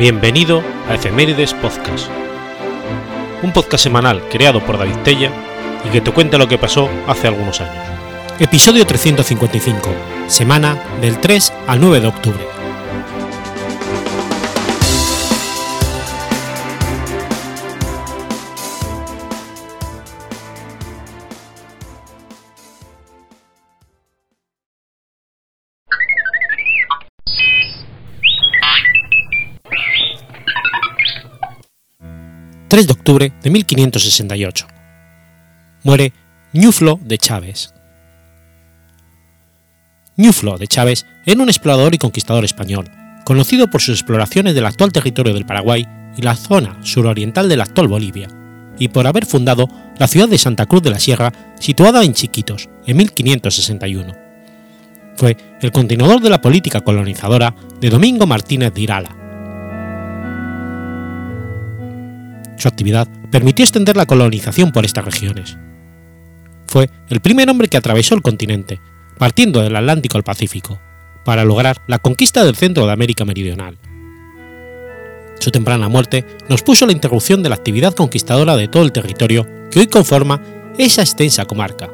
Bienvenido a Efemérides Podcast, un podcast semanal creado por David Tella y que te cuenta lo que pasó hace algunos años. Episodio 355, semana del 3 al 9 de octubre. 3 de octubre de 1568. Muere Ñuflo de Chávez. Ñuflo de Chávez era un explorador y conquistador español, conocido por sus exploraciones del actual territorio del Paraguay y la zona suroriental de la actual Bolivia, y por haber fundado la ciudad de Santa Cruz de la Sierra, situada en Chiquitos, en 1561. Fue el continuador de la política colonizadora de Domingo Martínez de Irala, Su actividad permitió extender la colonización por estas regiones. Fue el primer hombre que atravesó el continente, partiendo del Atlántico al Pacífico, para lograr la conquista del centro de América Meridional. Su temprana muerte nos puso la interrupción de la actividad conquistadora de todo el territorio que hoy conforma esa extensa comarca,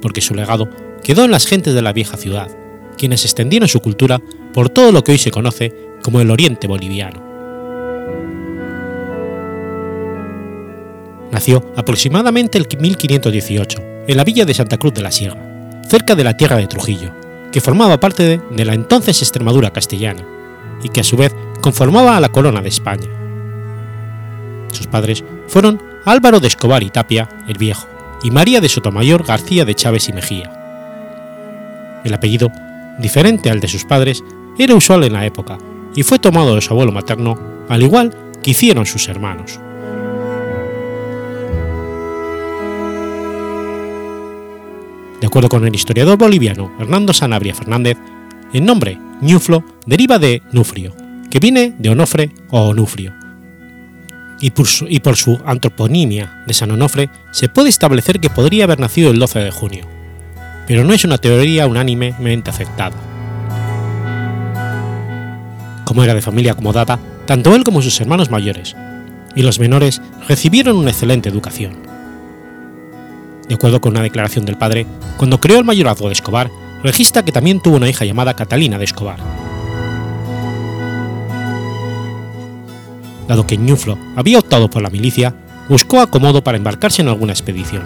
porque su legado quedó en las gentes de la vieja ciudad, quienes extendieron su cultura por todo lo que hoy se conoce como el Oriente Boliviano. Nació aproximadamente el 1518 en la villa de Santa Cruz de la Sierra, cerca de la tierra de Trujillo, que formaba parte de, la entonces Extremadura castellana y que a su vez conformaba a la corona de España. Sus padres fueron Álvaro de Escobar y Tapia, el Viejo, y María de Sotomayor García de Chávez y Mejía. El apellido, diferente al de sus padres, era usual en la época y fue tomado de su abuelo materno, al igual que hicieron sus hermanos. De acuerdo con el historiador boliviano Hernando Sanabria Fernández, el nombre Ñuflo deriva de Nufrio, que viene de Onofre o Onufrio. Y por, su, y por su antroponimia de San Onofre se puede establecer que podría haber nacido el 12 de junio, pero no es una teoría unánimemente aceptada. Como era de familia acomodada, tanto él como sus hermanos mayores, y los menores recibieron una excelente educación de acuerdo con una declaración del padre, cuando creó el mayorazgo de Escobar, registra que también tuvo una hija llamada Catalina de Escobar. Dado que Ñuflo había optado por la milicia, buscó acomodo para embarcarse en alguna expedición.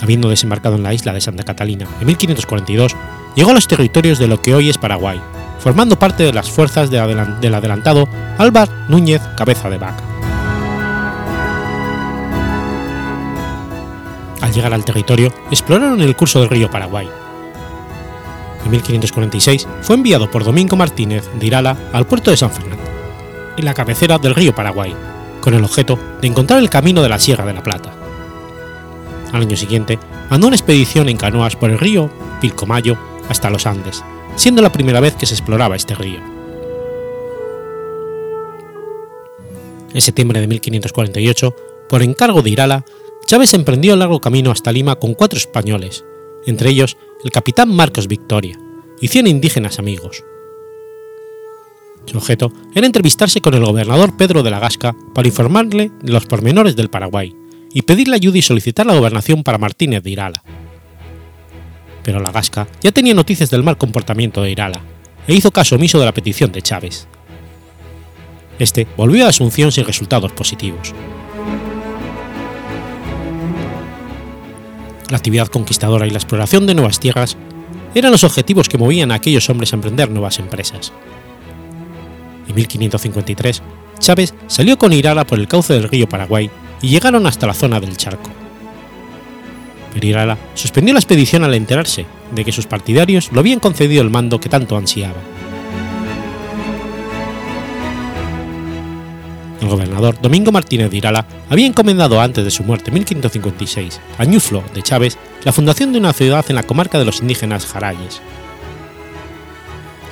Habiendo desembarcado en la isla de Santa Catalina en 1542, llegó a los territorios de lo que hoy es Paraguay, formando parte de las fuerzas del adelantado Álvar Núñez Cabeza de Vaca. Llegar al territorio, exploraron el curso del río Paraguay. En 1546 fue enviado por Domingo Martínez de Irala al puerto de San Fernando, en la cabecera del río Paraguay, con el objeto de encontrar el camino de la Sierra de la Plata. Al año siguiente, mandó una expedición en canoas por el río Pilcomayo hasta los Andes, siendo la primera vez que se exploraba este río. En septiembre de 1548, por encargo de Irala, Chávez emprendió el largo camino hasta Lima con cuatro españoles, entre ellos el capitán Marcos Victoria, y cien indígenas amigos. Su objeto era entrevistarse con el gobernador Pedro de la Gasca para informarle de los pormenores del Paraguay y pedirle ayuda y solicitar la gobernación para Martínez de Irala. Pero la Gasca ya tenía noticias del mal comportamiento de Irala e hizo caso omiso de la petición de Chávez. Este volvió a Asunción sin resultados positivos. La actividad conquistadora y la exploración de nuevas tierras eran los objetivos que movían a aquellos hombres a emprender nuevas empresas. En 1553, Chávez salió con Irala por el cauce del río Paraguay y llegaron hasta la zona del Charco. Pero Irala suspendió la expedición al enterarse de que sus partidarios lo habían concedido el mando que tanto ansiaba. El gobernador Domingo Martínez de Irala había encomendado antes de su muerte en 1556 a Ñuflo de Chávez la fundación de una ciudad en la comarca de los indígenas Jarayes.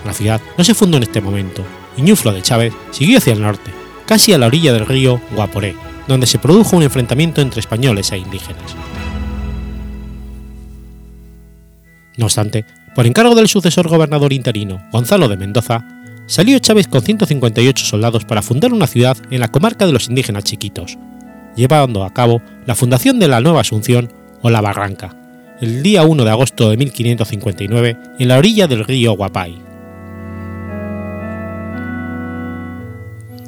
La ciudad no se fundó en este momento y Ñuflo de Chávez siguió hacia el norte, casi a la orilla del río Guaporé, donde se produjo un enfrentamiento entre españoles e indígenas. No obstante, por encargo del sucesor gobernador interino Gonzalo de Mendoza, salió Chávez con 158 soldados para fundar una ciudad en la comarca de los indígenas chiquitos, llevando a cabo la fundación de la Nueva Asunción o La Barranca, el día 1 de agosto de 1559 en la orilla del río Guapay.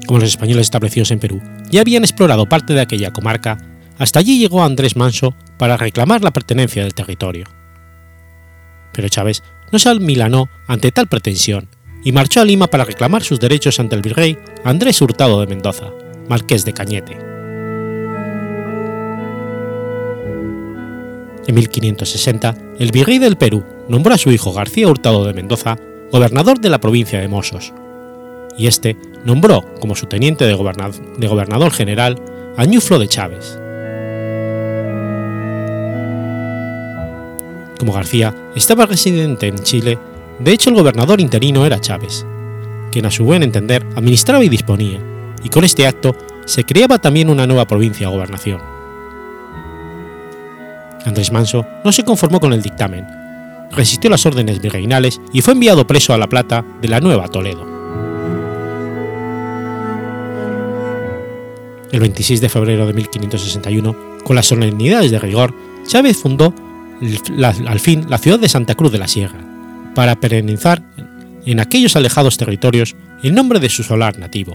Como los españoles establecidos en Perú ya habían explorado parte de aquella comarca, hasta allí llegó Andrés Manso para reclamar la pertenencia del territorio. Pero Chávez no se almilanó ante tal pretensión y marchó a Lima para reclamar sus derechos ante el virrey Andrés Hurtado de Mendoza, marqués de Cañete. En 1560, el virrey del Perú nombró a su hijo García Hurtado de Mendoza gobernador de la provincia de Mosos, y este nombró como su teniente de, gobernador general a Ñuflo de Chávez. Como García estaba residente en Chile, de hecho el gobernador interino era Chávez, quien a su buen entender administraba y disponía, y con este acto se creaba también una nueva provincia o gobernación. Andrés Manso no se conformó con el dictamen, resistió las órdenes virreinales y fue enviado preso a La Plata de la Nueva Toledo. El 26 de febrero de 1561, con las solemnidades de rigor, Chávez fundó al fin la ciudad de Santa Cruz de la Sierra, para perennizar en aquellos alejados territorios el nombre de su solar nativo.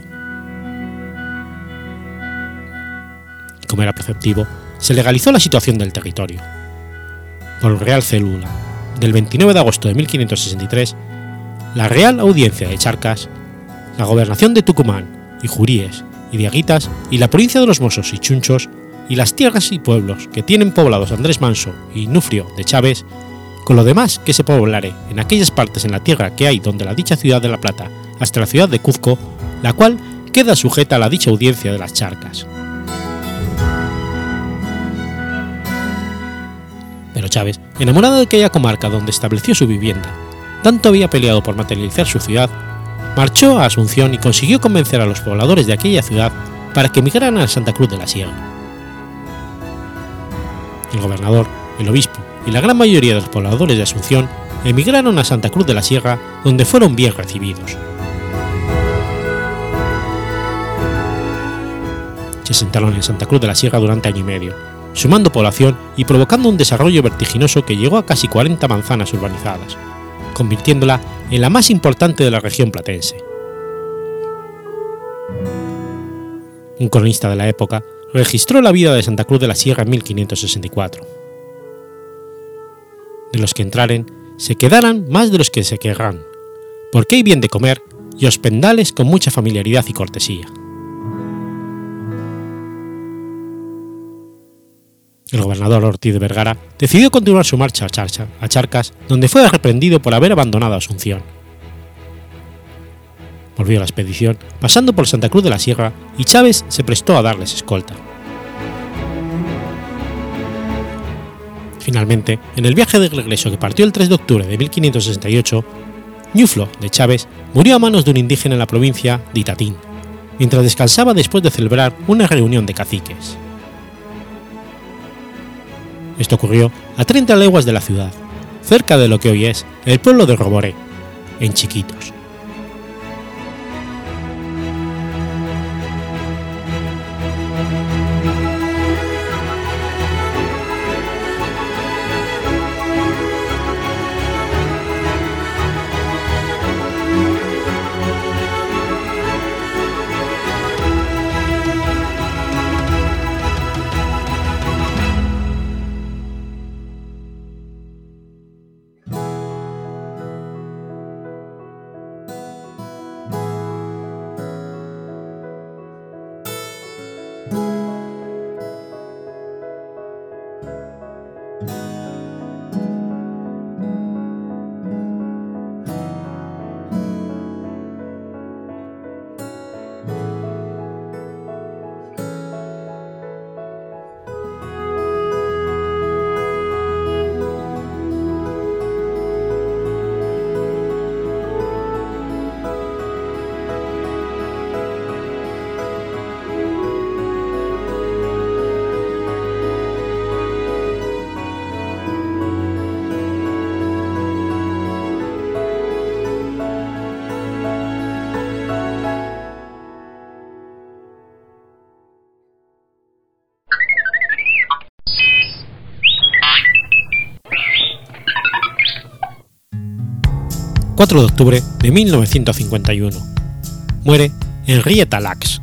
Como era preceptivo, se legalizó la situación del territorio. Por Real Célula del 29 de agosto de 1563, la Real Audiencia de Charcas, la Gobernación de Tucumán y Juríes y Diaguitas y la provincia de los Mosos y Chunchos y las tierras y pueblos que tienen poblados Andrés Manso y Nufrio de Chávez, con lo demás que se poblare en aquellas partes en la tierra que hay donde la dicha ciudad de La Plata hasta la ciudad de Cuzco, la cual queda sujeta a la dicha audiencia de las charcas. Pero Chávez, enamorado de aquella comarca donde estableció su vivienda, tanto había peleado por materializar su ciudad, marchó a Asunción y consiguió convencer a los pobladores de aquella ciudad para que emigraran a Santa Cruz de la Sierra el gobernador, el obispo y la gran mayoría de los pobladores de Asunción emigraron a Santa Cruz de la Sierra, donde fueron bien recibidos. Se asentaron en Santa Cruz de la Sierra durante año y medio, sumando población y provocando un desarrollo vertiginoso que llegó a casi 40 manzanas urbanizadas, convirtiéndola en la más importante de la región platense. Un cronista de la época registró la vida de Santa Cruz de la Sierra en 1564. De los que entraren, se quedarán más de los que se querrán, porque hay bien de comer y hospendales con mucha familiaridad y cortesía. El gobernador Ortiz de Vergara decidió continuar su marcha a Charcas, donde fue reprendido por haber abandonado Asunción volvió a la expedición pasando por Santa Cruz de la Sierra y Chávez se prestó a darles escolta. Finalmente, en el viaje de regreso que partió el 3 de octubre de 1568, Ñuflo de Chávez murió a manos de un indígena en la provincia de Itatín, mientras descansaba después de celebrar una reunión de caciques. Esto ocurrió a 30 leguas de la ciudad, cerca de lo que hoy es el pueblo de Roboré, en Chiquitos. 4 de octubre de 1951. Muere Henrietta Lacks.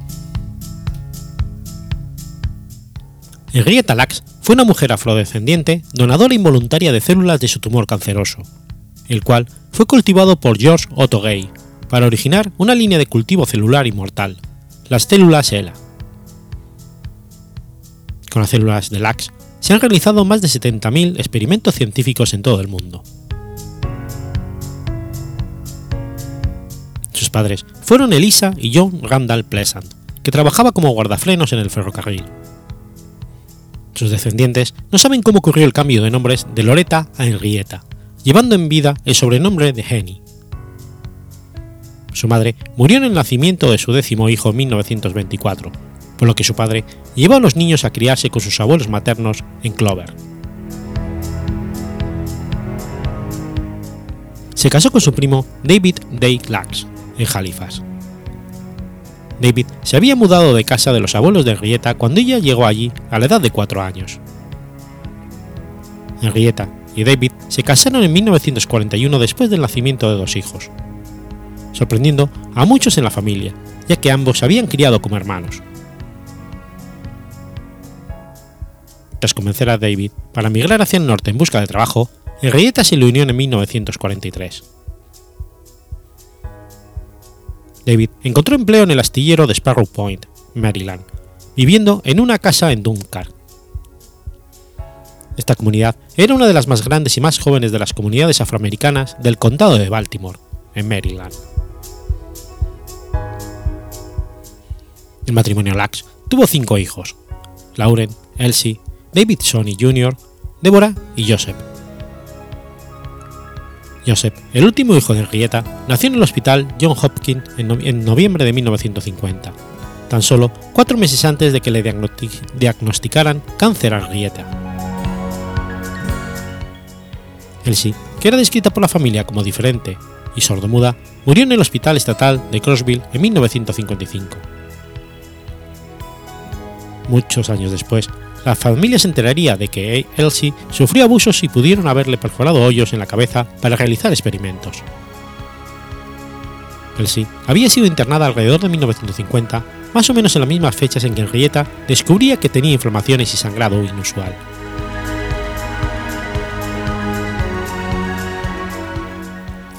Henrietta Lacks fue una mujer afrodescendiente donadora involuntaria de células de su tumor canceroso, el cual fue cultivado por George Otto Gay para originar una línea de cultivo celular inmortal, las células ELA. Con las células de Lacks se han realizado más de 70.000 experimentos científicos en todo el mundo. Padres fueron Elisa y John Randall Pleasant, que trabajaba como guardafrenos en el ferrocarril. Sus descendientes no saben cómo ocurrió el cambio de nombres de Loretta a Henrietta, llevando en vida el sobrenombre de Henny. Su madre murió en el nacimiento de su décimo hijo en 1924, por lo que su padre llevó a los niños a criarse con sus abuelos maternos en Clover. Se casó con su primo David Day Lacks en Halifax. David se había mudado de casa de los abuelos de Henrietta cuando ella llegó allí a la edad de cuatro años. Henrietta y David se casaron en 1941 después del nacimiento de dos hijos, sorprendiendo a muchos en la familia, ya que ambos se habían criado como hermanos. Tras convencer a David para migrar hacia el norte en busca de trabajo, Henrietta se le unió en 1943. David encontró empleo en el astillero de Sparrow Point, Maryland, viviendo en una casa en Dunkirk. Esta comunidad era una de las más grandes y más jóvenes de las comunidades afroamericanas del condado de Baltimore, en Maryland. El matrimonio Lax tuvo cinco hijos: Lauren, Elsie, David Sonny Jr., Deborah y Joseph. Joseph, el último hijo de Henrietta, nació en el hospital John Hopkins en, noviembre de 1950, tan solo cuatro meses antes de que le diagnosticaran cáncer a Henrietta. Elsie, que era descrita por la familia como diferente y sordomuda, murió en el Hospital Estatal de Crossville en 1955. Muchos años después, la familia se enteraría de que Elsie sufrió abusos y pudieron haberle perforado hoyos en la cabeza para realizar experimentos. Elsie había sido internada alrededor de 1950, más o menos en las mismas fechas en que Henrietta descubría que tenía inflamaciones y sangrado inusual.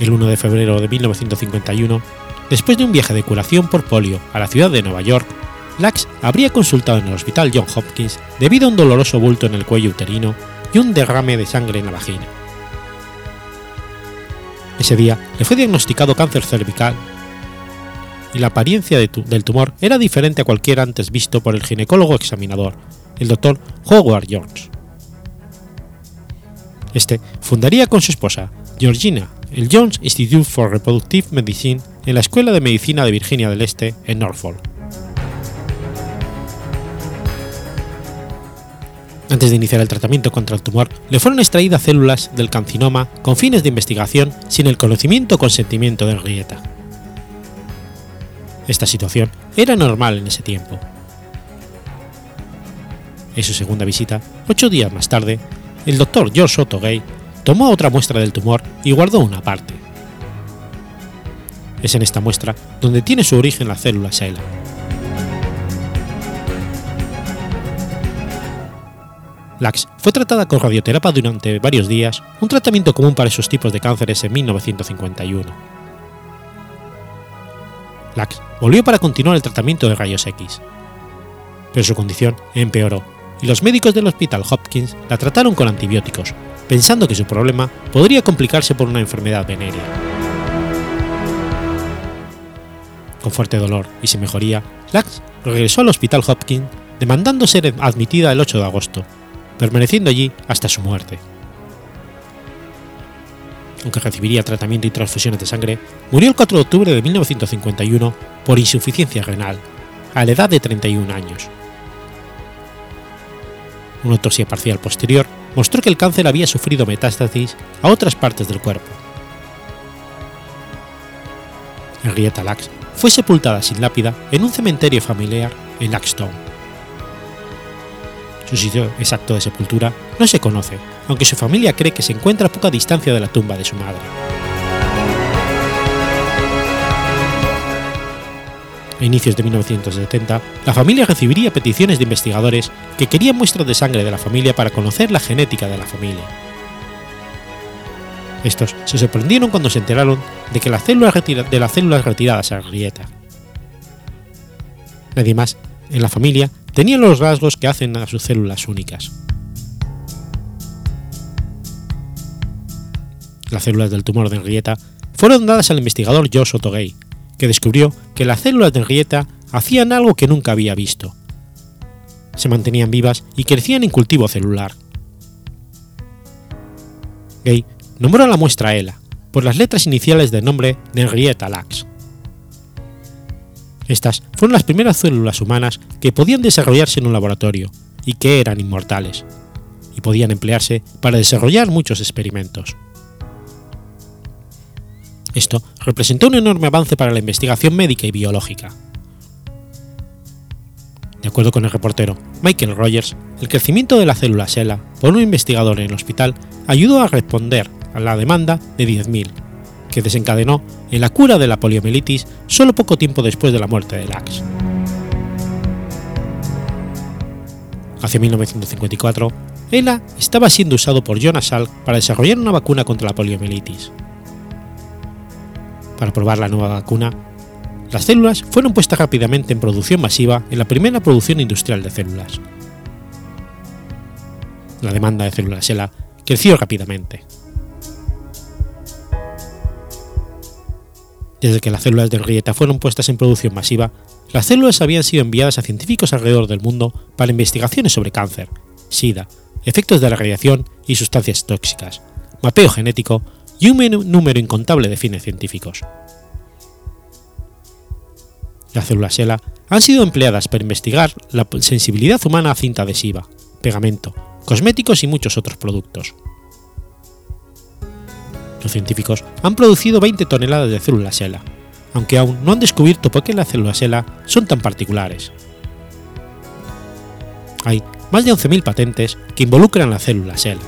El 1 de febrero de 1951, después de un viaje de curación por polio a la ciudad de Nueva York, Lax habría consultado en el hospital John Hopkins debido a un doloroso bulto en el cuello uterino y un derrame de sangre en la vagina. Ese día le fue diagnosticado cáncer cervical y la apariencia del tumor era diferente a cualquier antes visto por el ginecólogo examinador, el Dr. Howard Jones. Este fundaría con su esposa, Georgina, el Jones Institute for Reproductive Medicine en la Escuela de Medicina de Virginia del Este en Norfolk. Antes de iniciar el tratamiento contra el tumor, le fueron extraídas células del cancinoma con fines de investigación sin el conocimiento o consentimiento de Henrietta. Esta situación era normal en ese tiempo. En su segunda visita, ocho días más tarde, el doctor George Otto Gay tomó otra muestra del tumor y guardó una parte. Es en esta muestra donde tiene su origen la célula SELA. Lax fue tratada con radioterapia durante varios días, un tratamiento común para esos tipos de cánceres en 1951. Lax volvió para continuar el tratamiento de rayos X, pero su condición empeoró y los médicos del Hospital Hopkins la trataron con antibióticos, pensando que su problema podría complicarse por una enfermedad venérea. Con fuerte dolor y sin mejoría, Lax regresó al Hospital Hopkins demandando ser admitida el 8 de agosto, permaneciendo allí hasta su muerte. Aunque recibiría tratamiento y transfusiones de sangre, murió el 4 de octubre de 1951 por insuficiencia renal, a la edad de 31 años. Una autopsia parcial posterior mostró que el cáncer había sufrido metástasis a otras partes del cuerpo. Henrietta Lacks fue sepultada sin lápida en un cementerio familiar en Laxton. Su sitio exacto de sepultura no se conoce, aunque su familia cree que se encuentra a poca distancia de la tumba de su madre. A inicios de 1970, la familia recibiría peticiones de investigadores que querían muestras de sangre de la familia para conocer la genética de la familia. Estos se sorprendieron cuando se enteraron de que las células de las células retiradas eran grieta. Nadie más en la familia tenía los rasgos que hacen a sus células únicas. Las células del tumor de Henrietta fueron dadas al investigador Josh Otogay, que descubrió que las células de Henrietta hacían algo que nunca había visto. Se mantenían vivas y crecían en cultivo celular. Gay nombró a la muestra ELA, por las letras iniciales del nombre de Henrietta Lacks. Estas fueron las primeras células humanas que podían desarrollarse en un laboratorio y que eran inmortales, y podían emplearse para desarrollar muchos experimentos. Esto representó un enorme avance para la investigación médica y biológica. De acuerdo con el reportero Michael Rogers, el crecimiento de la célula SELA por un investigador en el hospital ayudó a responder a la demanda de 10.000, que desencadenó en la cura de la poliomielitis solo poco tiempo después de la muerte de Lax. Hacia 1954, ELA estaba siendo usado por Jonas Salk para desarrollar una vacuna contra la poliomielitis. Para probar la nueva vacuna, las células fueron puestas rápidamente en producción masiva en la primera producción industrial de células. La demanda de células ELA creció rápidamente. Desde que las células de Henrietta fueron puestas en producción masiva, las células habían sido enviadas a científicos alrededor del mundo para investigaciones sobre cáncer, SIDA, efectos de la radiación y sustancias tóxicas, mapeo genético y un número incontable de fines científicos. Las células ELA han sido empleadas para investigar la sensibilidad humana a cinta adhesiva, pegamento, cosméticos y muchos otros productos. Los científicos han producido 20 toneladas de células ELA, aunque aún no han descubierto por qué las células ELA son tan particulares. Hay más de 11.000 patentes que involucran las células ELA.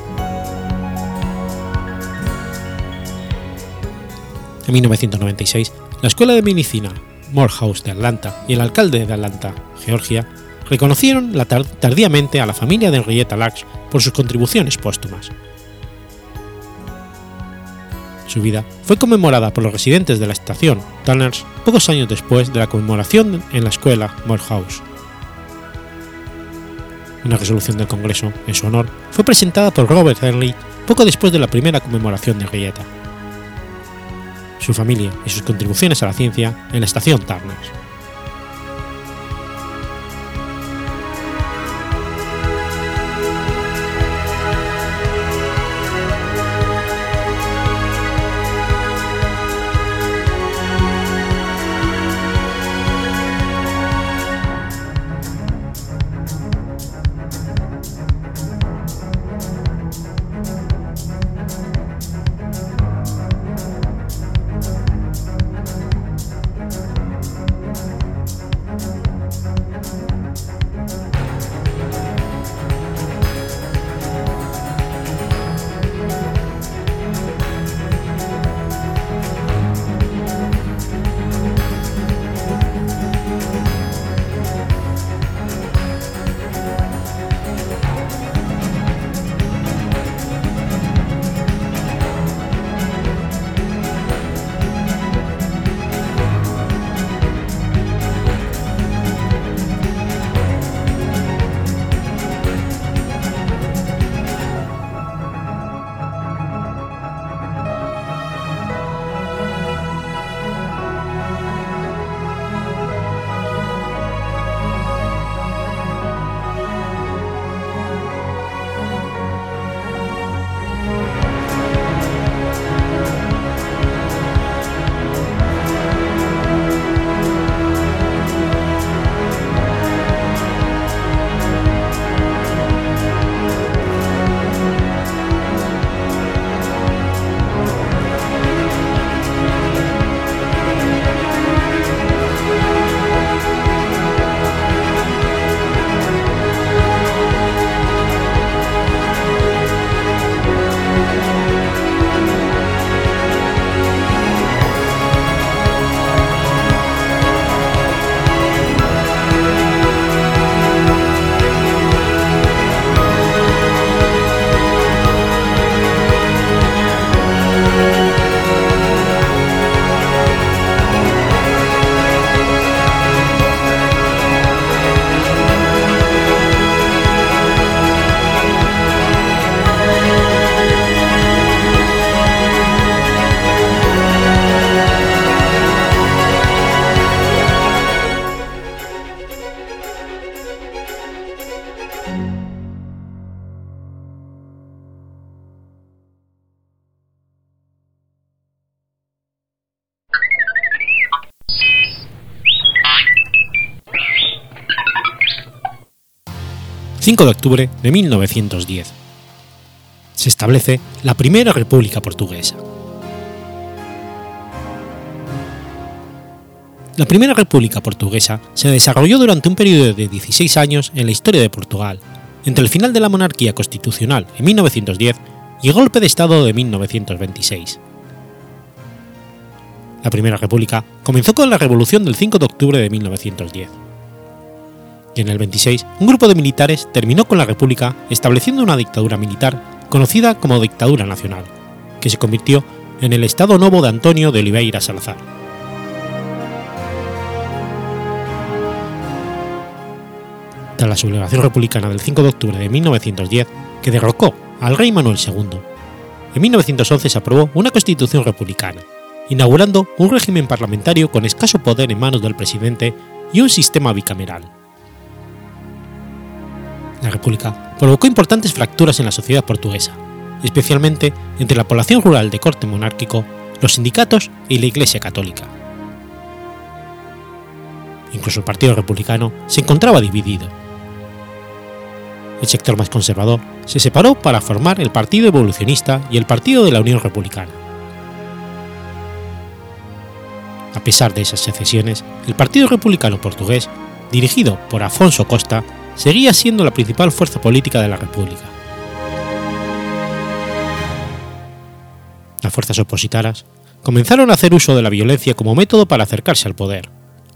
En 1996, la Escuela de Medicina Morehouse de Atlanta y el alcalde de Atlanta, Georgia, reconocieron tardíamente a la familia de Henrietta Lacks por sus contribuciones póstumas. Su vida fue conmemorada por los residentes de la estación Tanners pocos años después de la conmemoración en la escuela Morehouse. Una resolución del Congreso en su honor fue presentada por Robert Henry poco después de la primera conmemoración de Henrietta. Su familia y sus contribuciones a la ciencia en la estación Turners. 5 de octubre de 1910. Se establece la Primera República Portuguesa. La Primera República Portuguesa se desarrolló durante un periodo de 16 años en la historia de Portugal, entre el final de la monarquía constitucional en 1910 y el golpe de Estado de 1926. La Primera República comenzó con la Revolución del 5 de octubre de 1910. Y en el 26, un grupo de militares terminó con la República estableciendo una dictadura militar conocida como Dictadura Nacional, que se convirtió en el Estado Novo de Antonio de Oliveira Salazar. Tras la sublevación republicana del 5 de octubre de 1910, que derrocó al rey Manuel II, en 1911 se aprobó una constitución republicana, inaugurando un régimen parlamentario con escaso poder en manos del presidente y un sistema bicameral. La República provocó importantes fracturas en la sociedad portuguesa, especialmente entre la población rural de corte monárquico, los sindicatos y la Iglesia Católica. Incluso el Partido Republicano se encontraba dividido. El sector más conservador se separó para formar el Partido Evolucionista y el Partido de la Unión Republicana. A pesar de esas secesiones, el Partido Republicano Portugués, dirigido por Afonso Costa, seguía siendo la principal fuerza política de la República. Las fuerzas opositoras comenzaron a hacer uso de la violencia como método para acercarse al poder,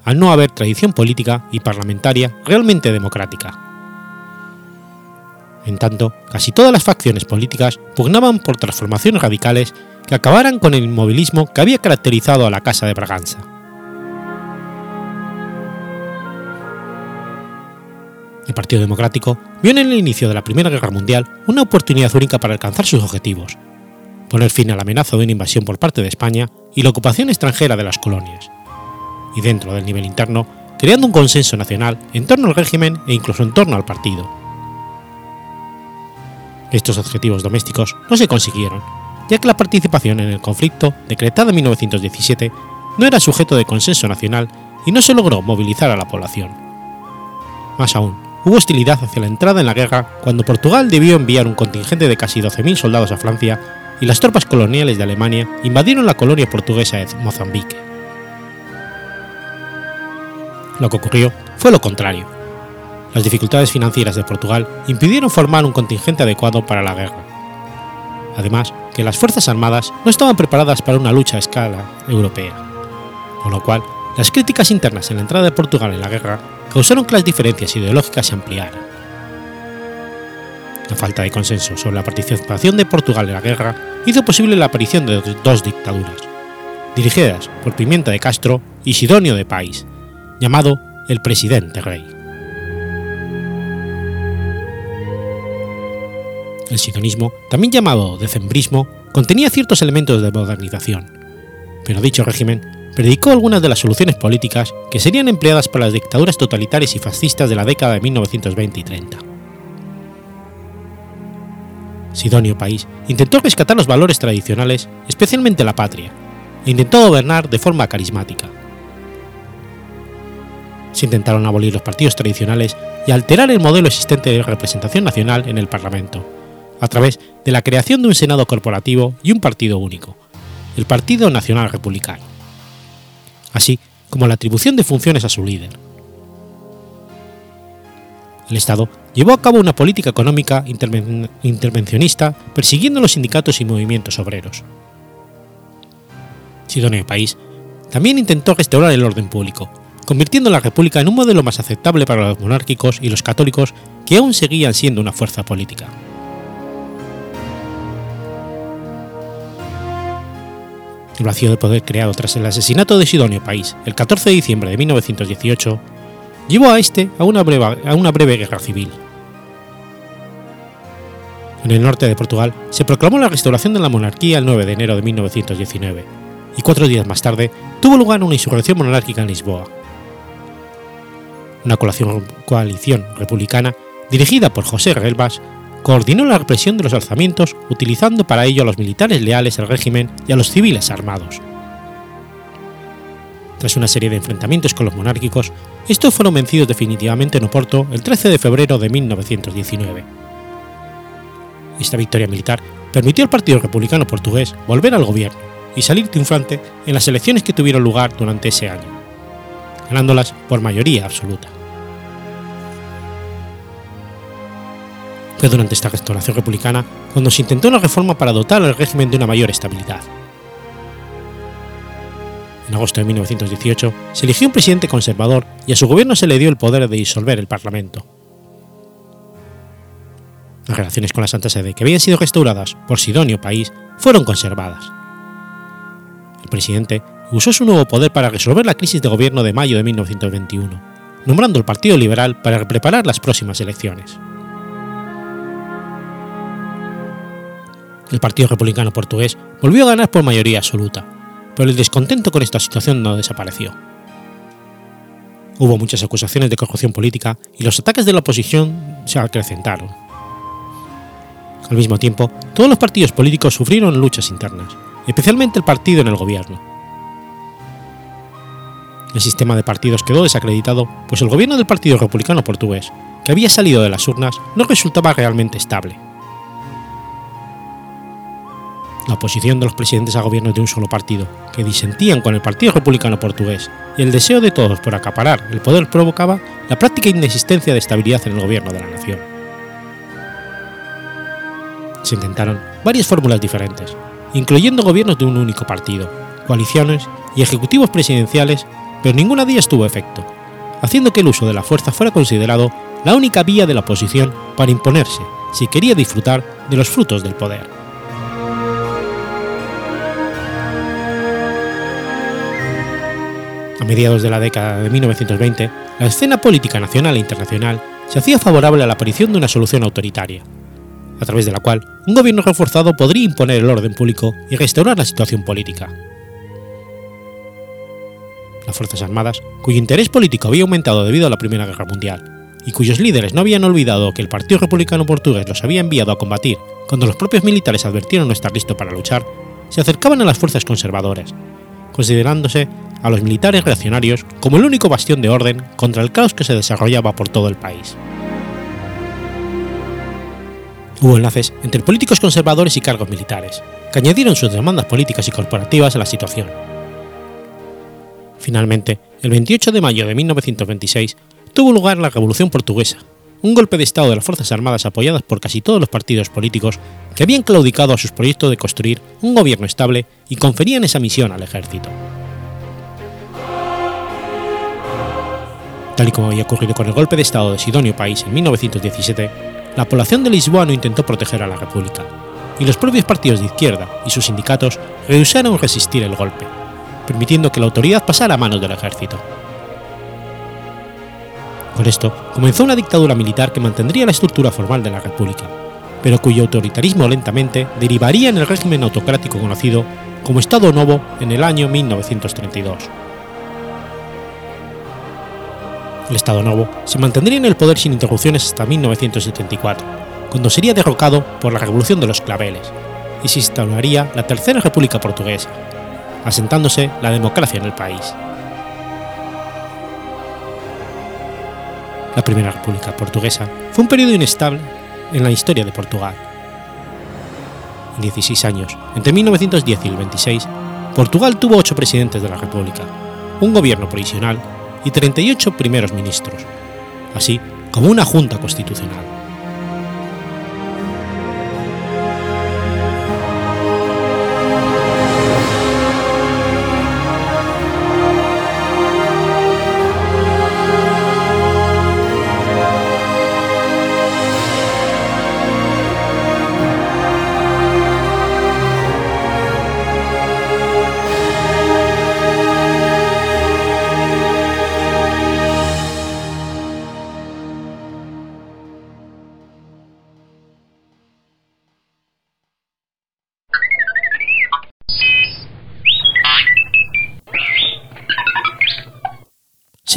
al no haber tradición política y parlamentaria realmente democrática. En tanto, casi todas las facciones políticas pugnaban por transformaciones radicales que acabaran con el inmovilismo que había caracterizado a la Casa de Braganza. El Partido Democrático vio en el inicio de la Primera Guerra Mundial una oportunidad única para alcanzar sus objetivos, poner fin a la amenaza de una invasión por parte de España y la ocupación extranjera de las colonias, y dentro del nivel interno, creando un consenso nacional en torno al régimen e incluso en torno al partido. Estos objetivos domésticos no se consiguieron, ya que la participación en el conflicto, decretada en 1917, no era sujeto de consenso nacional y no se logró movilizar a la población. Más aún, hubo hostilidad hacia la entrada en la guerra cuando Portugal debió enviar un contingente de casi 12.000 soldados a Francia y las tropas coloniales de Alemania invadieron la colonia portuguesa de Mozambique. Lo que ocurrió fue lo contrario. Las dificultades financieras de Portugal impidieron formar un contingente adecuado para la guerra. Además, que las Fuerzas Armadas no estaban preparadas para una lucha a escala europea, con lo cual las críticas internas en la entrada de Portugal en la guerra causaron que las diferencias ideológicas se ampliaran. La falta de consenso sobre la participación de Portugal en la guerra hizo posible la aparición de dos dictaduras, dirigidas por Pimienta de Castro y Sidonio de País, llamado el Presidente Rey. El sidonismo, también llamado decembrismo, contenía ciertos elementos de modernización, pero dicho régimen predicó algunas de las soluciones políticas que serían empleadas por las dictaduras totalitarias y fascistas de la década de 1920 y 30. Sidonio País intentó rescatar los valores tradicionales, especialmente la patria, e intentó gobernar de forma carismática. Se intentaron abolir los partidos tradicionales y alterar el modelo existente de representación nacional en el Parlamento, a través de la creación de un Senado corporativo y un partido único, el Partido Nacional Republicano así como la atribución de funciones a su líder. El Estado llevó a cabo una política económica intervencionista persiguiendo los sindicatos y movimientos obreros. Sidonio País también intentó restaurar el orden público, convirtiendo la República en un modelo más aceptable para los monárquicos y los católicos que aún seguían siendo una fuerza política. El vacío de poder creado tras el asesinato de Sidonio País el 14 de diciembre de 1918 llevó a este a una breve, a una breve guerra civil. En el norte de Portugal se proclamó la restauración de la monarquía el 9 de enero de 1919 y cuatro días más tarde tuvo lugar una insurrección monárquica en Lisboa. Una coalición republicana dirigida por José Relvas coordinó la represión de los alzamientos utilizando para ello a los militares leales al régimen y a los civiles armados. Tras una serie de enfrentamientos con los monárquicos, estos fueron vencidos definitivamente en Oporto el 13 de febrero de 1919. Esta victoria militar permitió al Partido Republicano Portugués volver al gobierno y salir triunfante en las elecciones que tuvieron lugar durante ese año, ganándolas por mayoría absoluta. Fue durante esta restauración republicana cuando se intentó una reforma para dotar al régimen de una mayor estabilidad. En agosto de 1918 se eligió un presidente conservador y a su gobierno se le dio el poder de disolver el Parlamento. Las relaciones con la Santa Sede, que habían sido restauradas por Sidonio País, fueron conservadas. El presidente usó su nuevo poder para resolver la crisis de gobierno de mayo de 1921, nombrando el Partido Liberal para preparar las próximas elecciones. El Partido Republicano Portugués volvió a ganar por mayoría absoluta, pero el descontento con esta situación no desapareció. Hubo muchas acusaciones de corrupción política y los ataques de la oposición se acrecentaron. Al mismo tiempo, todos los partidos políticos sufrieron luchas internas, especialmente el partido en el gobierno. El sistema de partidos quedó desacreditado, pues el gobierno del Partido Republicano Portugués, que había salido de las urnas, no resultaba realmente estable. La oposición de los presidentes a gobiernos de un solo partido, que disentían con el Partido Republicano Portugués, y el deseo de todos por acaparar el poder provocaba la práctica inexistencia de estabilidad en el gobierno de la nación. Se intentaron varias fórmulas diferentes, incluyendo gobiernos de un único partido, coaliciones y ejecutivos presidenciales, pero ninguna de ellas tuvo efecto, haciendo que el uso de la fuerza fuera considerado la única vía de la oposición para imponerse si quería disfrutar de los frutos del poder. A mediados de la década de 1920, la escena política nacional e internacional se hacía favorable a la aparición de una solución autoritaria, a través de la cual un gobierno reforzado podría imponer el orden público y restaurar la situación política. Las Fuerzas Armadas, cuyo interés político había aumentado debido a la Primera Guerra Mundial, y cuyos líderes no habían olvidado que el Partido Republicano Portugués los había enviado a combatir cuando los propios militares advirtieron no estar listos para luchar, se acercaban a las fuerzas conservadoras, considerándose a los militares reaccionarios como el único bastión de orden contra el caos que se desarrollaba por todo el país. Hubo enlaces entre políticos conservadores y cargos militares, que añadieron sus demandas políticas y corporativas a la situación. Finalmente, el 28 de mayo de 1926 tuvo lugar la Revolución Portuguesa, un golpe de Estado de las Fuerzas Armadas apoyadas por casi todos los partidos políticos que habían claudicado a sus proyectos de construir un gobierno estable y conferían esa misión al ejército. Tal y como había ocurrido con el golpe de Estado de Sidonio País en 1917, la población de Lisboa no intentó proteger a la República, y los propios partidos de izquierda y sus sindicatos rehusaron resistir el golpe, permitiendo que la autoridad pasara a manos del ejército. Con esto comenzó una dictadura militar que mantendría la estructura formal de la República, pero cuyo autoritarismo lentamente derivaría en el régimen autocrático conocido como Estado Novo en el año 1932. El Estado Novo se mantendría en el poder sin interrupciones hasta 1974, cuando sería derrocado por la Revolución de los Claveles, y se instauraría la Tercera República Portuguesa, asentándose la democracia en el país. La Primera República Portuguesa fue un periodo inestable en la historia de Portugal. En 16 años, entre 1910 y el 26, Portugal tuvo ocho presidentes de la República, un gobierno provisional y 38 primeros ministros, así como una junta constitucional.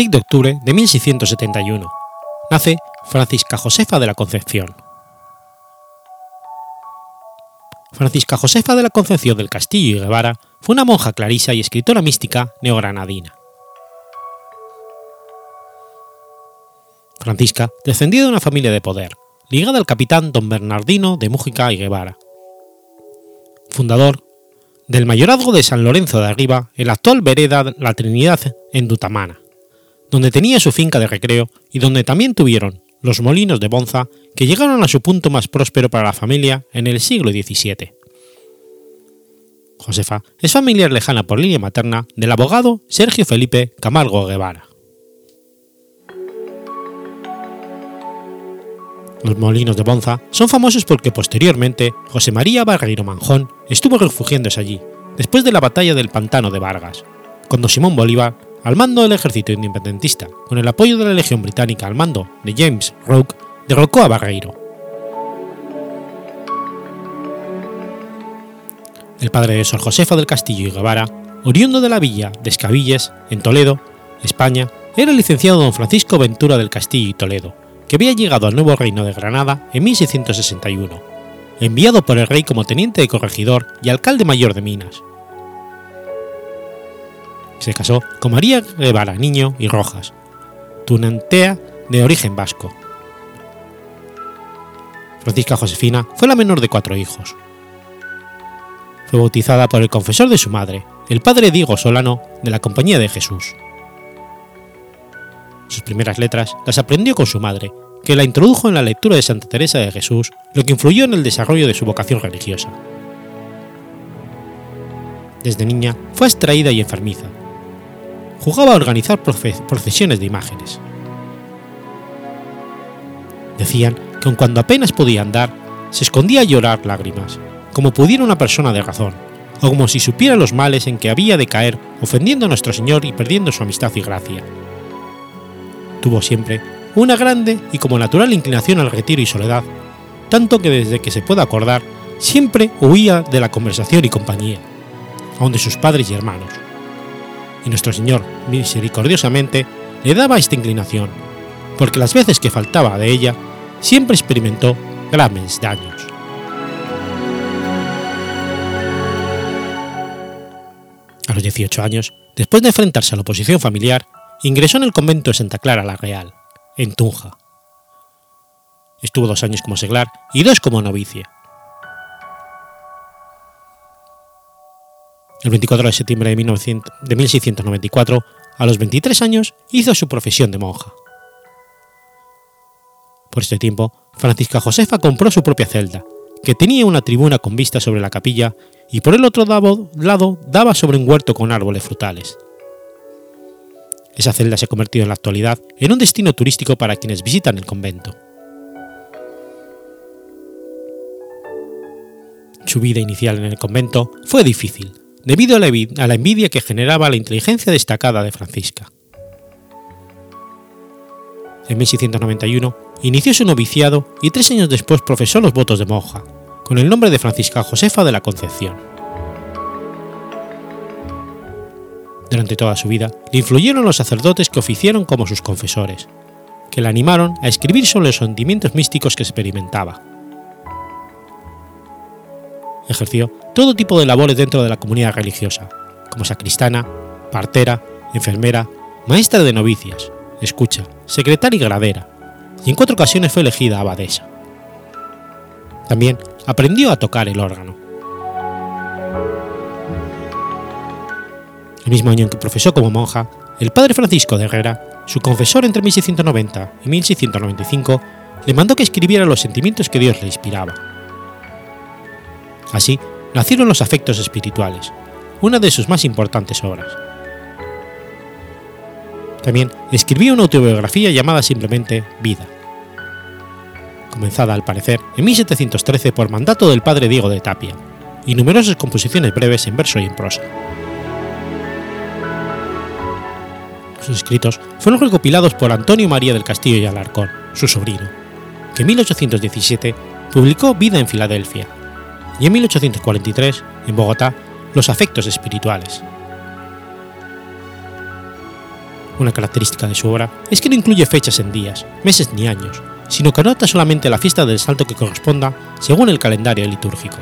6 de octubre de 1671, nace Francisca Josefa de la Concepción. Francisca Josefa de la Concepción del Castillo y Guevara fue una monja clarisa y escritora mística neogranadina. Francisca descendía de una familia de poder, ligada al capitán don Bernardino de Mújica y Guevara, fundador del mayorazgo de San Lorenzo de Arriba en la actual vereda La Trinidad en Dutamana donde tenía su finca de recreo y donde también tuvieron los molinos de Bonza que llegaron a su punto más próspero para la familia en el siglo XVII. Josefa es familiar lejana por línea materna del abogado Sergio Felipe Camargo Guevara. Los molinos de Bonza son famosos porque posteriormente José María Barreiro Manjón estuvo refugiándose allí, después de la batalla del Pantano de Vargas, cuando Simón Bolívar, al mando del ejército independentista, con el apoyo de la Legión Británica al mando de James Rooke, derrocó a Barreiro. El padre de Sor Josefa del Castillo y Guevara, oriundo de la villa de Escabilles, en Toledo, España, era el licenciado don Francisco Ventura del Castillo y Toledo, que había llegado al nuevo reino de Granada en 1661, enviado por el rey como teniente de corregidor y alcalde mayor de Minas. Se casó con María Guevara Niño y Rojas, tunantea de origen vasco. Francisca Josefina fue la menor de cuatro hijos. Fue bautizada por el confesor de su madre, el padre Diego Solano de la Compañía de Jesús. Sus primeras letras las aprendió con su madre, que la introdujo en la lectura de Santa Teresa de Jesús, lo que influyó en el desarrollo de su vocación religiosa. Desde niña fue extraída y enfermiza. Jugaba a organizar procesiones de imágenes. Decían que aun cuando apenas podía andar, se escondía a llorar lágrimas, como pudiera una persona de razón, o como si supiera los males en que había de caer ofendiendo a nuestro Señor y perdiendo su amistad y gracia tuvo siempre una grande y como natural inclinación al retiro y soledad, tanto que desde que se puede acordar siempre huía de la conversación y compañía, aun de sus padres y hermanos. Y nuestro Señor misericordiosamente le daba esta inclinación, porque las veces que faltaba de ella siempre experimentó graves daños. A los 18 años, después de enfrentarse a la oposición familiar, ingresó en el convento de Santa Clara la Real, en Tunja. Estuvo dos años como seglar y dos como novicia. El 24 de septiembre de, 1694, a los 23 años, hizo su profesión de monja. Por este tiempo, Francisca Josefa compró su propia celda, que tenía una tribuna con vista sobre la capilla y por el otro lado daba sobre un huerto con árboles frutales. Esa celda se ha convertido en la actualidad en un destino turístico para quienes visitan el convento. Su vida inicial en el convento fue difícil, debido a la envidia que generaba la inteligencia destacada de Francisca. En 1691 inició su noviciado y tres años después profesó los votos de monja, con el nombre de Francisca Josefa de la Concepción. Durante toda su vida le influyeron los sacerdotes que oficiaron como sus confesores, que le animaron a escribir sobre los sentimientos místicos que experimentaba. Ejerció todo tipo de labores dentro de la comunidad religiosa, como sacristana, partera, enfermera, maestra de novicias, escucha, secretaria y gradera, y en cuatro ocasiones fue elegida abadesa. También aprendió a tocar el órgano. El mismo año en que profesó como monja, el padre Francisco de Herrera, su confesor entre 1690 y 1695, le mandó que escribiera los sentimientos que Dios le inspiraba. Así nacieron los afectos espirituales, una de sus más importantes obras. También escribió una autobiografía llamada simplemente Vida, comenzada al parecer en 1713 por mandato del padre Diego de Tapia, y numerosas composiciones breves en verso y en prosa. Sus escritos fueron recopilados por Antonio María del Castillo y Alarcón, su sobrino, que en 1817 publicó Vida en Filadelfia, y en 1843, en Bogotá, Los afectos espirituales. Una característica de su obra es que no incluye fechas en días, meses ni años, sino que anota solamente la fiesta del salto que corresponda según el calendario litúrgico.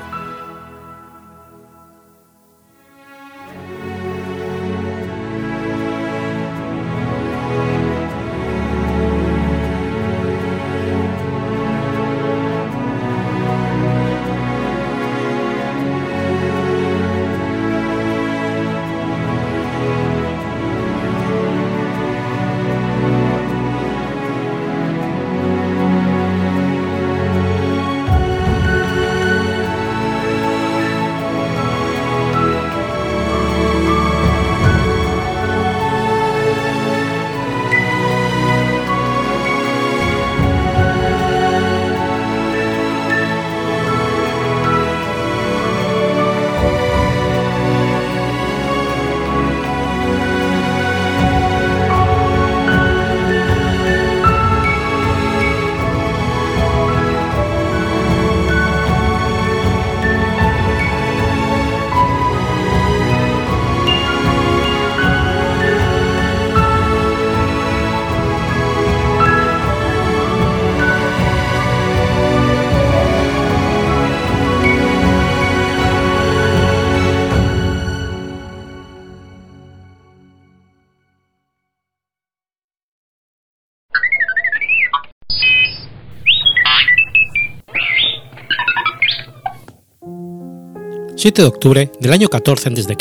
7 de octubre del año 14 a.C.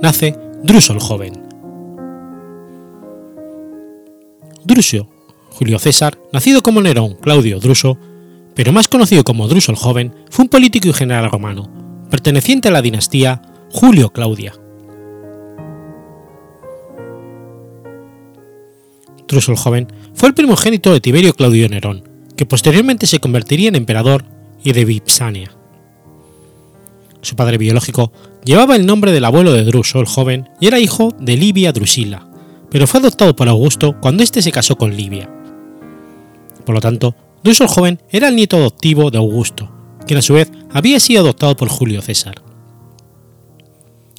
Nace Druso el Joven. Drusio, Julio César, nacido como Nerón Claudio Druso, pero más conocido como Druso el Joven, fue un político y general romano, perteneciente a la dinastía Julio Claudia. Druso el Joven fue el primogénito de Tiberio Claudio Nerón, que posteriormente se convertiría en emperador y de Vipsania. Su padre biológico llevaba el nombre del abuelo de Druso el joven y era hijo de Livia Drusila, pero fue adoptado por Augusto cuando éste se casó con Livia. Por lo tanto, Druso el joven era el nieto adoptivo de Augusto, quien a su vez había sido adoptado por Julio César.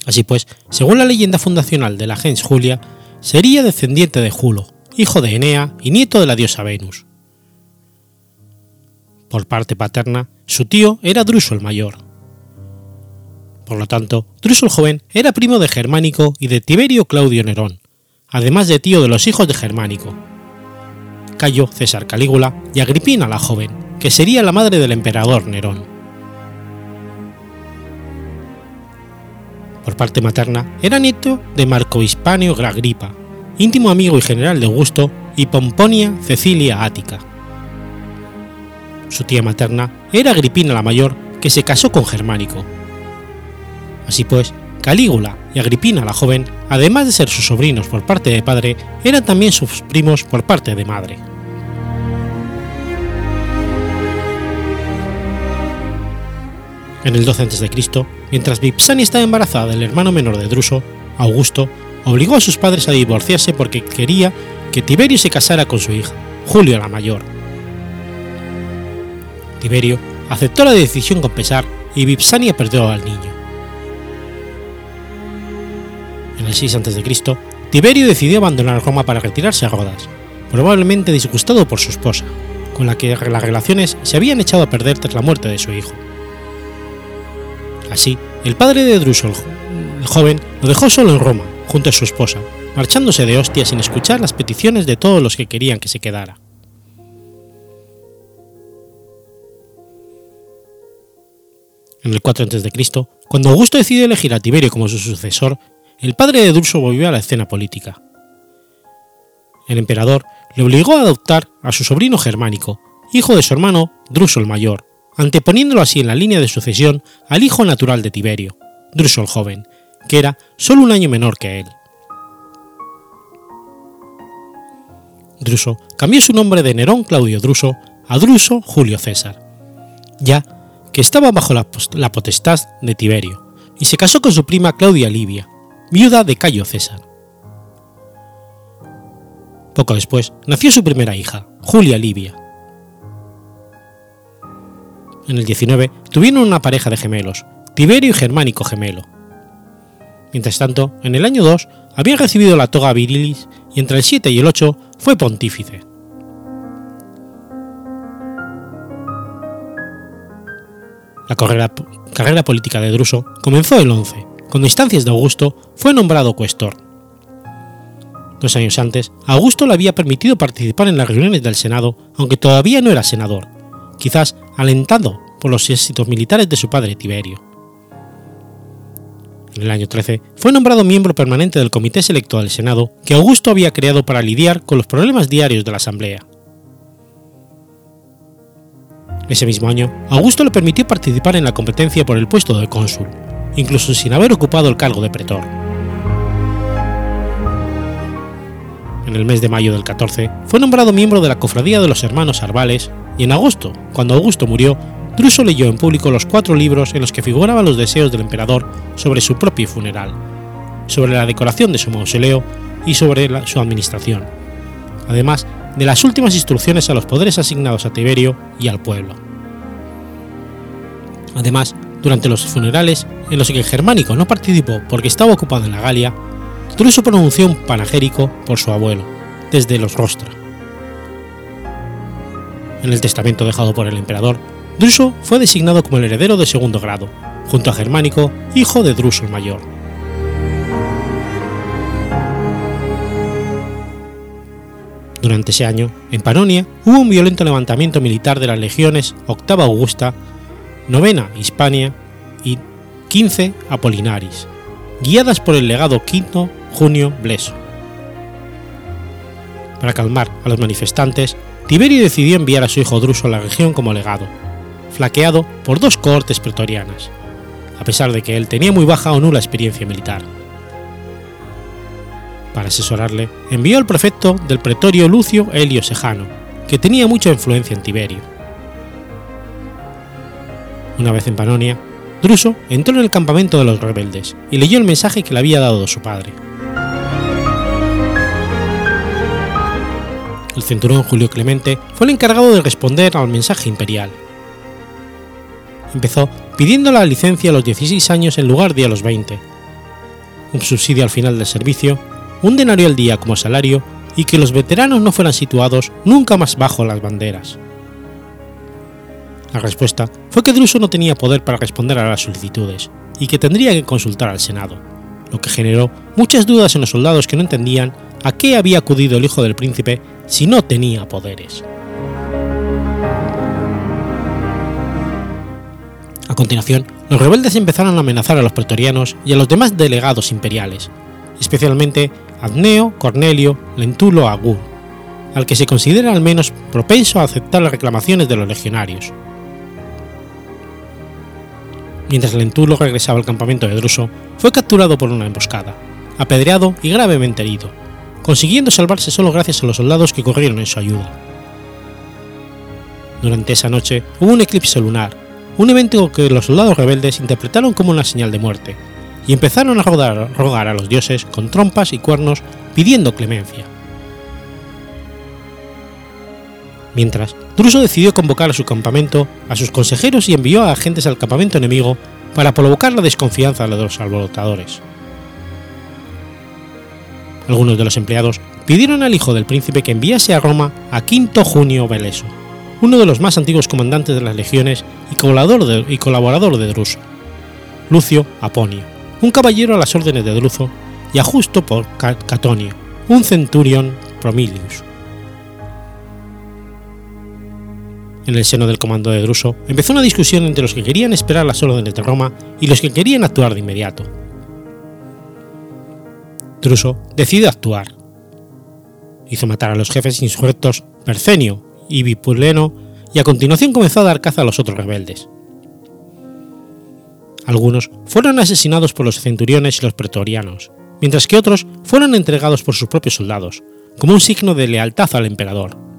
Así pues, según la leyenda fundacional de la gens Julia, sería descendiente de Julo, hijo de Enea y nieto de la diosa Venus. Por parte paterna, su tío era Druso el mayor. Por lo tanto, Druso el joven era primo de Germánico y de Tiberio Claudio Nerón, además de tío de los hijos de Germánico, Cayo César Calígula y Agripina la joven, que sería la madre del emperador Nerón. Por parte materna, era nieto de Marco Hispanio Agripa, íntimo amigo y general de Augusto, y Pomponia Cecilia Ática. Su tía materna era Agripina la mayor, que se casó con Germánico. Así pues, Calígula y Agripina la joven, además de ser sus sobrinos por parte de padre, eran también sus primos por parte de madre. En el 12 a.C., mientras Vipsania estaba embarazada del hermano menor de Druso, Augusto obligó a sus padres a divorciarse porque quería que Tiberio se casara con su hija, Julio la mayor. Tiberio aceptó la decisión con pesar y Vipsania perdió al niño. El 6 a.C., Tiberio decidió abandonar Roma para retirarse a Rodas, probablemente disgustado por su esposa, con la que las relaciones se habían echado a perder tras la muerte de su hijo. Así, el padre de Druso, el joven, lo dejó solo en Roma, junto a su esposa, marchándose de hostia sin escuchar las peticiones de todos los que querían que se quedara. En el 4 a.C., cuando Augusto decidió elegir a Tiberio como su sucesor, el padre de Druso volvió a la escena política. El emperador le obligó a adoptar a su sobrino germánico, hijo de su hermano Druso el mayor, anteponiéndolo así en la línea de sucesión al hijo natural de Tiberio, Druso el joven, que era solo un año menor que él. Druso cambió su nombre de Nerón Claudio Druso a Druso Julio César, ya que estaba bajo la, la potestad de Tiberio, y se casó con su prima Claudia Livia, viuda de Cayo César. Poco después nació su primera hija, Julia Livia. En el 19 tuvieron una pareja de gemelos, Tiberio y Germánico gemelo. Mientras tanto, en el año 2 había recibido la toga virilis y entre el 7 y el 8 fue pontífice. La carrera, carrera política de Druso comenzó el 11, con instancias de Augusto, fue nombrado cuestor. Dos años antes, Augusto le había permitido participar en las reuniones del Senado, aunque todavía no era senador, quizás alentado por los éxitos militares de su padre Tiberio. En el año 13 fue nombrado miembro permanente del Comité Selecto del Senado que Augusto había creado para lidiar con los problemas diarios de la Asamblea. Ese mismo año, Augusto le permitió participar en la competencia por el puesto de cónsul, incluso sin haber ocupado el cargo de pretor. En el mes de mayo del 14 fue nombrado miembro de la Cofradía de los Hermanos Arbales y en agosto, cuando Augusto murió, Druso leyó en público los cuatro libros en los que figuraban los deseos del emperador sobre su propio funeral, sobre la decoración de su mausoleo y sobre su administración, además de las últimas instrucciones a los poderes asignados a Tiberio y al pueblo. Además, durante los funerales, en los que germánico no participó porque estaba ocupado en la Galia, Druso pronunció un panegérico por su abuelo, desde los Rostra. En el testamento dejado por el emperador, Druso fue designado como el heredero de segundo grado, junto a Germánico, hijo de Druso el mayor. Durante ese año, en Panonia, hubo un violento levantamiento militar de las legiones Octava Augusta, Novena Hispania y 15 Apolinaris, guiadas por el legado quinto Junio Bleso. Para calmar a los manifestantes, Tiberio decidió enviar a su hijo Druso a la región como legado, flaqueado por dos cohortes pretorianas, a pesar de que él tenía muy baja o nula experiencia militar. Para asesorarle, envió al prefecto del pretorio Lucio Helio Sejano, que tenía mucha influencia en Tiberio. Una vez en Panonia, Druso entró en el campamento de los rebeldes y leyó el mensaje que le había dado su padre. El centurión Julio Clemente fue el encargado de responder al mensaje imperial. Empezó pidiendo la licencia a los 16 años en lugar de a los 20, un subsidio al final del servicio, un denario al día como salario y que los veteranos no fueran situados nunca más bajo las banderas. La respuesta fue que Druso no tenía poder para responder a las solicitudes y que tendría que consultar al Senado, lo que generó muchas dudas en los soldados que no entendían a qué había acudido el hijo del príncipe si no tenía poderes. A continuación, los rebeldes empezaron a amenazar a los pretorianos y a los demás delegados imperiales, especialmente Adneo, Cornelio, Lentulo Agur, al que se considera al menos propenso a aceptar las reclamaciones de los legionarios. Mientras Lentulo regresaba al campamento de Druso, fue capturado por una emboscada, apedreado y gravemente herido, consiguiendo salvarse solo gracias a los soldados que corrieron en su ayuda. Durante esa noche hubo un eclipse lunar, un evento que los soldados rebeldes interpretaron como una señal de muerte, y empezaron a rogar a los dioses con trompas y cuernos pidiendo clemencia. Mientras, Druso decidió convocar a su campamento a sus consejeros y envió a agentes al campamento enemigo para provocar la desconfianza de los alborotadores. Algunos de los empleados pidieron al hijo del príncipe que enviase a Roma a Quinto Junio Veleso, uno de los más antiguos comandantes de las legiones y colaborador de, y colaborador de Druso, Lucio Aponio, un caballero a las órdenes de Druso, y a Justo por Catonio, un centurión Promilius. En el seno del comando de Druso empezó una discusión entre los que querían esperar las órdenes de Roma y los que querían actuar de inmediato. Druso decidió actuar. Hizo matar a los jefes insurrectos Percenio y Bipuleno y a continuación comenzó a dar caza a los otros rebeldes. Algunos fueron asesinados por los centuriones y los pretorianos, mientras que otros fueron entregados por sus propios soldados, como un signo de lealtad al emperador.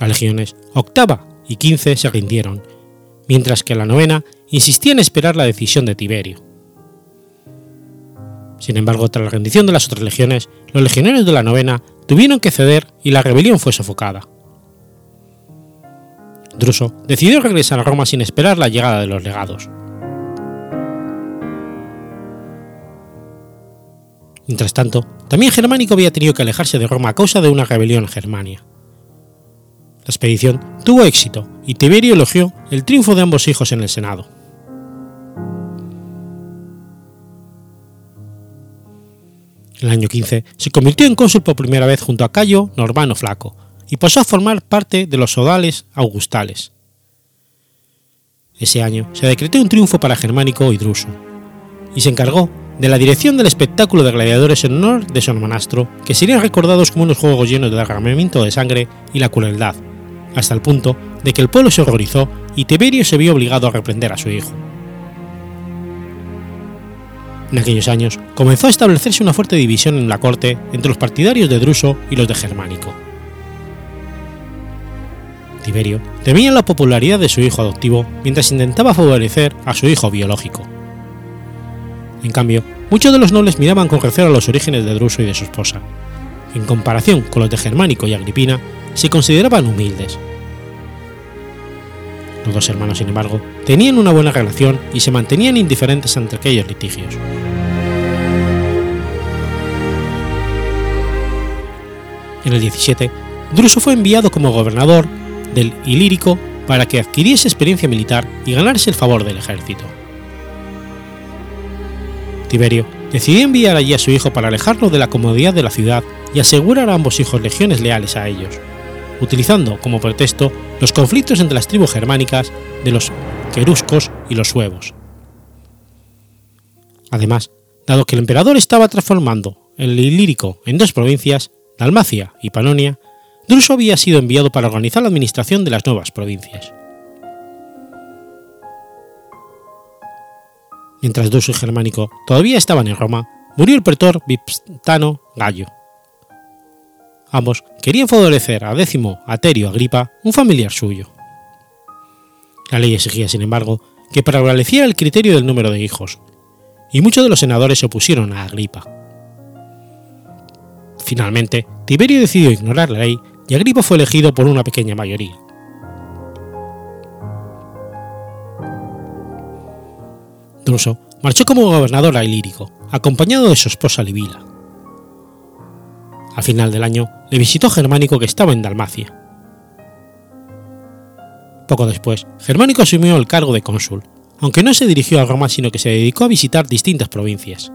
Las legiones octava y quince se rindieron, mientras que la novena insistía en esperar la decisión de Tiberio. Sin embargo, tras la rendición de las otras legiones, los legionarios de la novena tuvieron que ceder y la rebelión fue sofocada. Druso decidió regresar a Roma sin esperar la llegada de los legados. Mientras tanto, también Germánico había tenido que alejarse de Roma a causa de una rebelión en Germania. La expedición tuvo éxito y Tiberio elogió el triunfo de ambos hijos en el Senado. En el año 15 se convirtió en cónsul por primera vez junto a Cayo Normano Flaco y pasó a formar parte de los sodales augustales. Ese año se decretó un triunfo para Germánico y Druso, y se encargó de la dirección del espectáculo de gladiadores en honor de su hermanastro, que serían recordados como unos juegos llenos de derramamiento de sangre y la crueldad, hasta el punto de que el pueblo se horrorizó y Tiberio se vio obligado a reprender a su hijo. En aquellos años comenzó a establecerse una fuerte división en la corte entre los partidarios de Druso y los de Germánico. Tiberio temía la popularidad de su hijo adoptivo mientras intentaba favorecer a su hijo biológico. En cambio, muchos de los nobles miraban con recelo a los orígenes de Druso y de su esposa. En comparación con los de Germánico y Agripina, se consideraban humildes. Los dos hermanos, sin embargo, tenían una buena relación y se mantenían indiferentes ante aquellos litigios. En el 17, Druso fue enviado como gobernador del Ilírico para que adquiriese experiencia militar y ganarse el favor del ejército. Tiberio decidió enviar allí a su hijo para alejarlo de la comodidad de la ciudad y asegurar a ambos hijos legiones leales a ellos, utilizando como pretexto los conflictos entre las tribus germánicas de los queruscos y los suevos. Además, dado que el emperador estaba transformando el Ilírico en dos provincias, Dalmacia y Panonia, Druso había sido enviado para organizar la administración de las nuevas provincias. Mientras Druso y Germánico todavía estaban en Roma, murió el pretor Vipstano Gallo. Ambos querían favorecer a décimo Aterio Agripa, un familiar suyo. La ley exigía, sin embargo, que prevaleciera el criterio del número de hijos, y muchos de los senadores se opusieron a Agripa. Finalmente, Tiberio decidió ignorar la ley y Agripa fue elegido por una pequeña mayoría. Druso marchó como gobernador a Ilírico, acompañado de su esposa Libila. Al final del año le visitó Germánico que estaba en Dalmacia. Poco después, Germánico asumió el cargo de cónsul, aunque no se dirigió a Roma sino que se dedicó a visitar distintas provincias.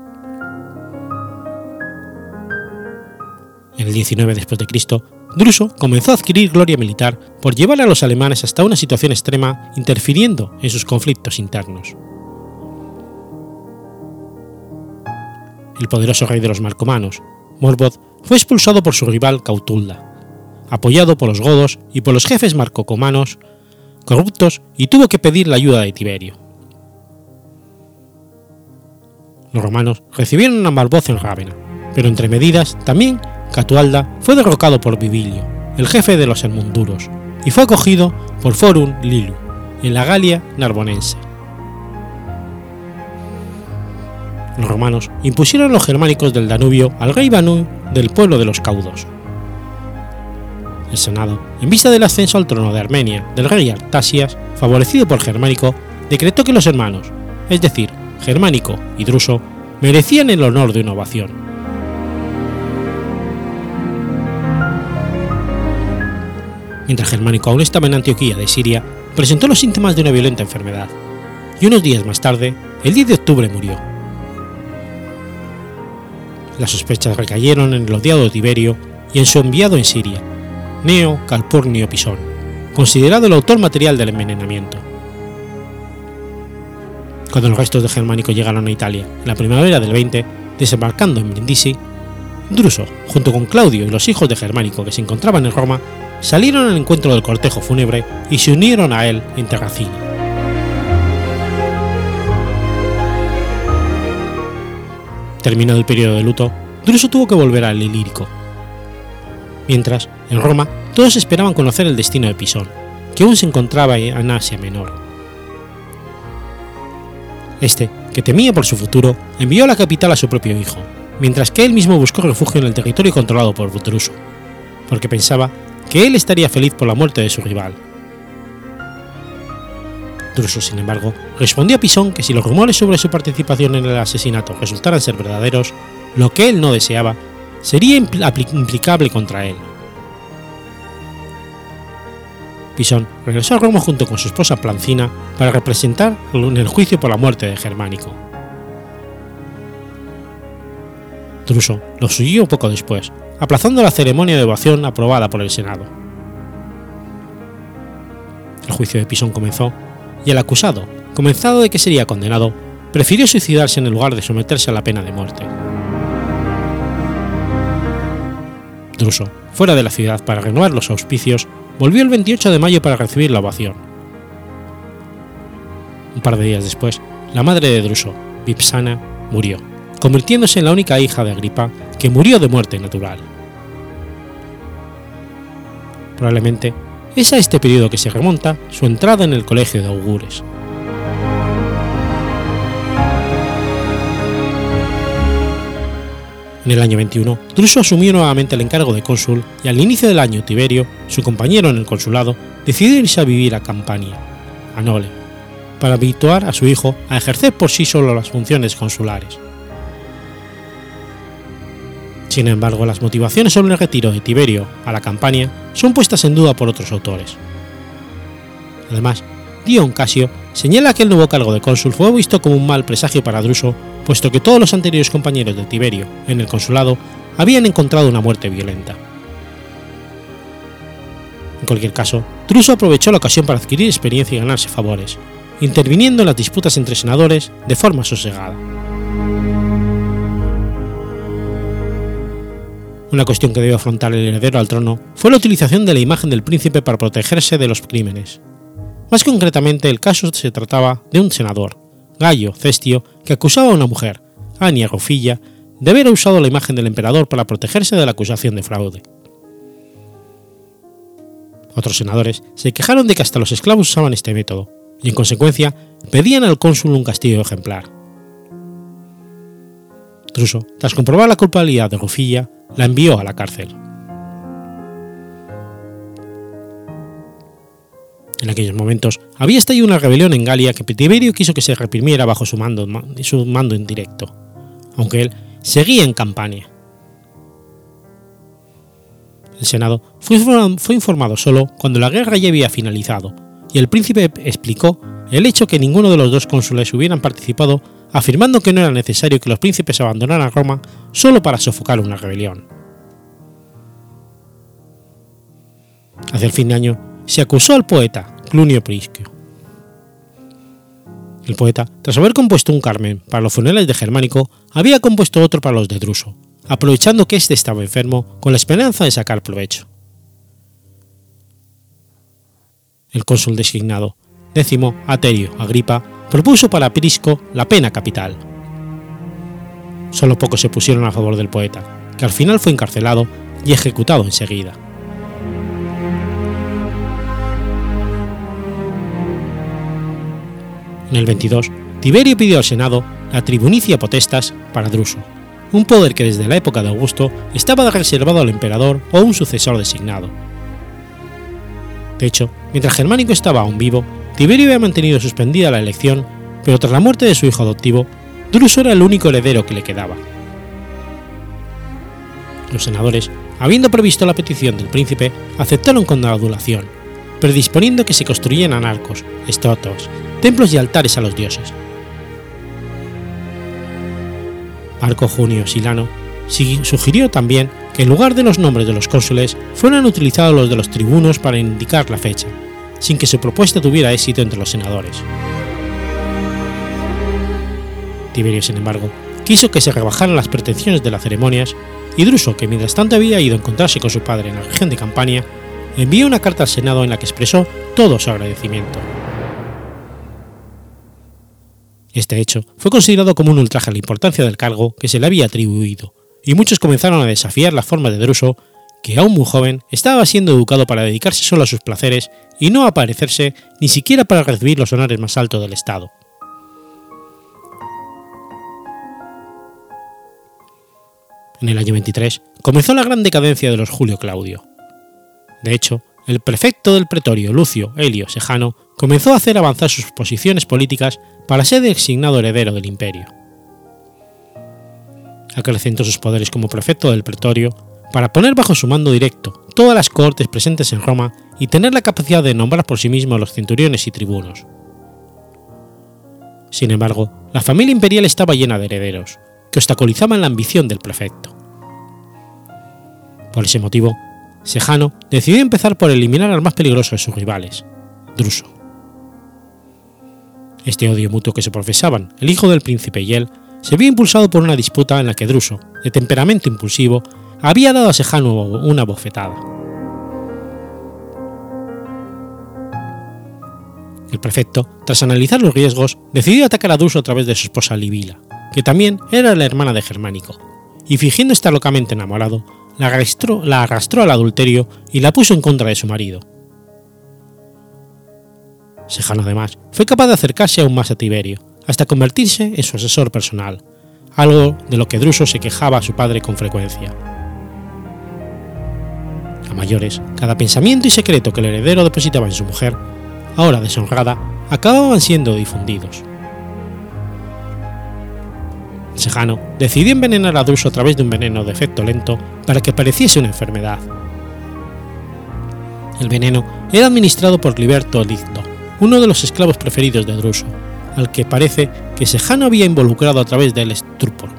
En el 19 después de Cristo, Druso comenzó a adquirir gloria militar por llevar a los alemanes hasta una situación extrema interfiriendo en sus conflictos internos. El poderoso rey de los marcomanos, Morbod, fue expulsado por su rival Cautulda, apoyado por los godos y por los jefes marcocomanos corruptos y tuvo que pedir la ayuda de Tiberio. Los romanos recibieron a Marboz en Rávena, pero entre medidas también Catualda fue derrocado por Vivilio, el jefe de los Hermunduros, y fue acogido por Forum Lilu, en la Galia narbonense. Los romanos impusieron a los germánicos del Danubio al rey Banu del pueblo de los caudos. El Senado, en vista del ascenso al trono de Armenia del rey Artasias, favorecido por Germánico, decretó que los hermanos, es decir, Germánico y Druso, merecían el honor de una ovación. mientras Germánico aún estaba en Antioquía de Siria, presentó los síntomas de una violenta enfermedad, y unos días más tarde, el 10 de octubre, murió. Las sospechas recayeron en el odiado Tiberio y en su enviado en Siria, Neo Calpurnio Pisón, considerado el autor material del envenenamiento. Cuando los restos de Germánico llegaron a Italia en la primavera del 20, desembarcando en Brindisi, Druso, junto con Claudio y los hijos de Germánico que se encontraban en Roma, salieron al encuentro del cortejo fúnebre y se unieron a él en Terracina. Terminado el periodo de luto, Druso tuvo que volver al Ilírico. Mientras, en Roma, todos esperaban conocer el destino de Pisón, que aún se encontraba en Asia Menor. Este, que temía por su futuro, envió a la capital a su propio hijo, mientras que él mismo buscó refugio en el territorio controlado por Druso, porque pensaba que él estaría feliz por la muerte de su rival. Druso, sin embargo, respondió a Pisón que si los rumores sobre su participación en el asesinato resultaran ser verdaderos, lo que él no deseaba sería implicable contra él. Pisón regresó a Roma junto con su esposa Plancina para representar en el juicio por la muerte de Germánico. Druso lo siguió poco después, aplazando la ceremonia de ovación aprobada por el Senado. El juicio de Pisón comenzó y el acusado, comenzado de que sería condenado, prefirió suicidarse en el lugar de someterse a la pena de muerte. Druso, fuera de la ciudad para renovar los auspicios, volvió el 28 de mayo para recibir la ovación. Un par de días después, la madre de Druso, Vipsana, murió, convirtiéndose en la única hija de Agripa que murió de muerte natural. Probablemente es a este periodo que se remonta su entrada en el colegio de augures. En el año 21, Druso asumió nuevamente el encargo de cónsul y al inicio del año Tiberio, su compañero en el consulado, decidió irse a vivir a Campania, a Nole, para habituar a su hijo a ejercer por sí solo las funciones consulares. Sin embargo, las motivaciones sobre el retiro de Tiberio a la campaña son puestas en duda por otros autores. Además, Dion Casio señala que el nuevo cargo de cónsul fue visto como un mal presagio para Druso, puesto que todos los anteriores compañeros de Tiberio en el consulado habían encontrado una muerte violenta. En cualquier caso, Druso aprovechó la ocasión para adquirir experiencia y ganarse favores, interviniendo en las disputas entre senadores de forma sosegada. Una cuestión que debió afrontar el heredero al trono fue la utilización de la imagen del príncipe para protegerse de los crímenes. Más concretamente, el caso se trataba de un senador, Gallo Cestio, que acusaba a una mujer, Ania Rufilla, de haber usado la imagen del emperador para protegerse de la acusación de fraude. Otros senadores se quejaron de que hasta los esclavos usaban este método, y en consecuencia pedían al cónsul un castigo ejemplar. Druso, tras comprobar la culpabilidad de Rufilla, la envió a la cárcel. En aquellos momentos había estallado una rebelión en Galia que Tiberio quiso que se reprimiera bajo su mando, su mando en directo, aunque él seguía en campaña. El Senado fue, fue informado solo cuando la guerra ya había finalizado, y el príncipe explicó el hecho que ninguno de los dos cónsules hubieran participado, afirmando que no era necesario que los príncipes abandonaran Roma solo para sofocar una rebelión. Hacia el fin de año se acusó al poeta Clunio Priscio. El poeta, tras haber compuesto un Carmen para los funerales de Germánico, había compuesto otro para los de Druso, aprovechando que éste estaba enfermo con la esperanza de sacar provecho. El cónsul designado, décimo Aterio Agripa, propuso para Prisco la pena capital. Solo pocos se pusieron a favor del poeta, que al final fue encarcelado y ejecutado enseguida. En el 22, Tiberio pidió al Senado la tribunicia potestas para Druso, un poder que desde la época de Augusto estaba reservado al emperador o un sucesor designado. De hecho, mientras Germánico estaba aún vivo, Tiberio había mantenido suspendida la elección, pero tras la muerte de su hijo adoptivo, Druso era el único heredero que le quedaba. Los senadores, habiendo previsto la petición del príncipe, aceptaron con la adulación, predisponiendo que se construyeran arcos, estatuas, templos y altares a los dioses. Marco Junio Silano sugirió también que en lugar de los nombres de los cónsules fueran utilizados los de los tribunos para indicar la fecha, sin que su propuesta tuviera éxito entre los senadores. Tiberio, sin embargo, quiso que se rebajaran las pretensiones de las ceremonias y Druso, que mientras tanto había ido a encontrarse con su padre en la región de Campania, envió una carta al Senado en la que expresó todo su agradecimiento. Este hecho fue considerado como un ultraje a la importancia del cargo que se le había atribuido, y muchos comenzaron a desafiar la forma de Druso, que aún muy joven estaba siendo educado para dedicarse solo a sus placeres y no aparecerse ni siquiera para recibir los honores más altos del Estado. En el año 23 comenzó la gran decadencia de los Julio Claudio. De hecho, el prefecto del pretorio Lucio Helio Sejano comenzó a hacer avanzar sus posiciones políticas para ser designado heredero del imperio. Acrecentó sus poderes como prefecto del pretorio para poner bajo su mando directo todas las cohortes presentes en Roma y tener la capacidad de nombrar por sí mismo a los centuriones y tribunos. Sin embargo, la familia imperial estaba llena de herederos, que obstaculizaban la ambición del prefecto. Por ese motivo, Sejano decidió empezar por eliminar al más peligroso de sus rivales, Druso. Este odio mutuo que se profesaban el hijo del príncipe y él se vio impulsado por una disputa en la que Druso, de temperamento impulsivo, había dado a Sejano una bofetada. El prefecto, tras analizar los riesgos, decidió atacar a Druso a través de su esposa Livila, que también era la hermana de Germánico, y fingiendo estar locamente enamorado, la arrastró, la arrastró al adulterio y la puso en contra de su marido. Sejano además fue capaz de acercarse aún más a Tiberio, hasta convertirse en su asesor personal, algo de lo que Druso se quejaba a su padre con frecuencia. Mayores, cada pensamiento y secreto que el heredero depositaba en su mujer, ahora deshonrada, acababan siendo difundidos. Sejano decidió envenenar a Druso a través de un veneno de efecto lento para que pareciese una enfermedad. El veneno era administrado por Liberto Ligto, uno de los esclavos preferidos de Druso, al que parece que Sejano había involucrado a través del estupor.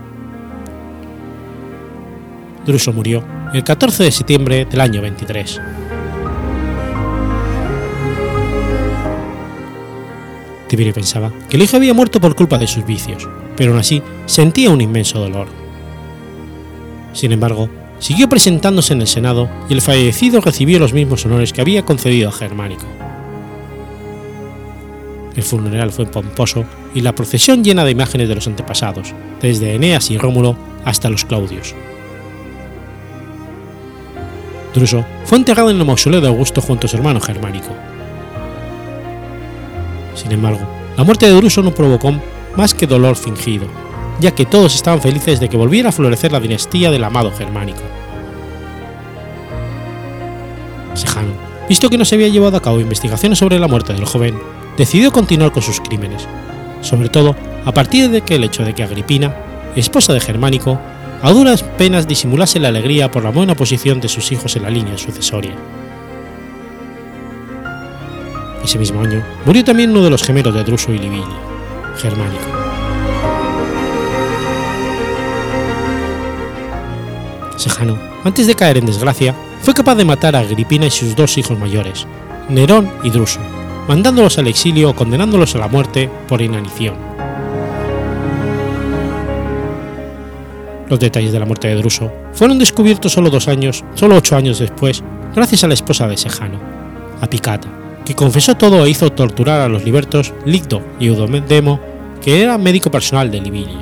Druso murió el 14 de septiembre del año 23. Tiberio pensaba que el hijo había muerto por culpa de sus vicios, pero aún así sentía un inmenso dolor. Sin embargo, siguió presentándose en el Senado y el fallecido recibió los mismos honores que había concedido a Germánico. El funeral fue pomposo y la procesión llena de imágenes de los antepasados, desde Eneas y Rómulo hasta los Claudios, Druso fue enterrado en el mausoleo de Augusto junto a su hermano Germánico. Sin embargo, la muerte de Druso no provocó más que dolor fingido, ya que todos estaban felices de que volviera a florecer la dinastía del amado Germánico. Sejano, visto que no se había llevado a cabo investigaciones sobre la muerte del joven, decidió continuar con sus crímenes, sobre todo a partir de que el hecho de que Agripina, esposa de Germánico, a duras penas disimulase la alegría por la buena posición de sus hijos en la línea sucesoria. Ese mismo año murió también uno de los gemelos de Druso y Libilio, Germánico. Sejano, antes de caer en desgracia, fue capaz de matar a Agripina y sus dos hijos mayores, Nerón y Druso, mandándolos al exilio o condenándolos a la muerte por inanición. Los detalles de la muerte de Druso fueron descubiertos solo dos años, solo ocho años después, gracias a la esposa de Sejano, Apicata, que confesó todo e hizo torturar a los libertos Ligdo y Eudememo, que era médico personal de Libilio.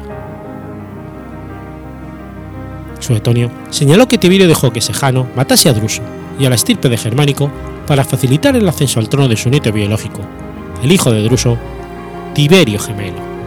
Suetonio señaló que Tiberio dejó que Sejano matase a Druso y a la estirpe de Germánico para facilitar el ascenso al trono de su nieto biológico, el hijo de Druso, Tiberio Gemelo.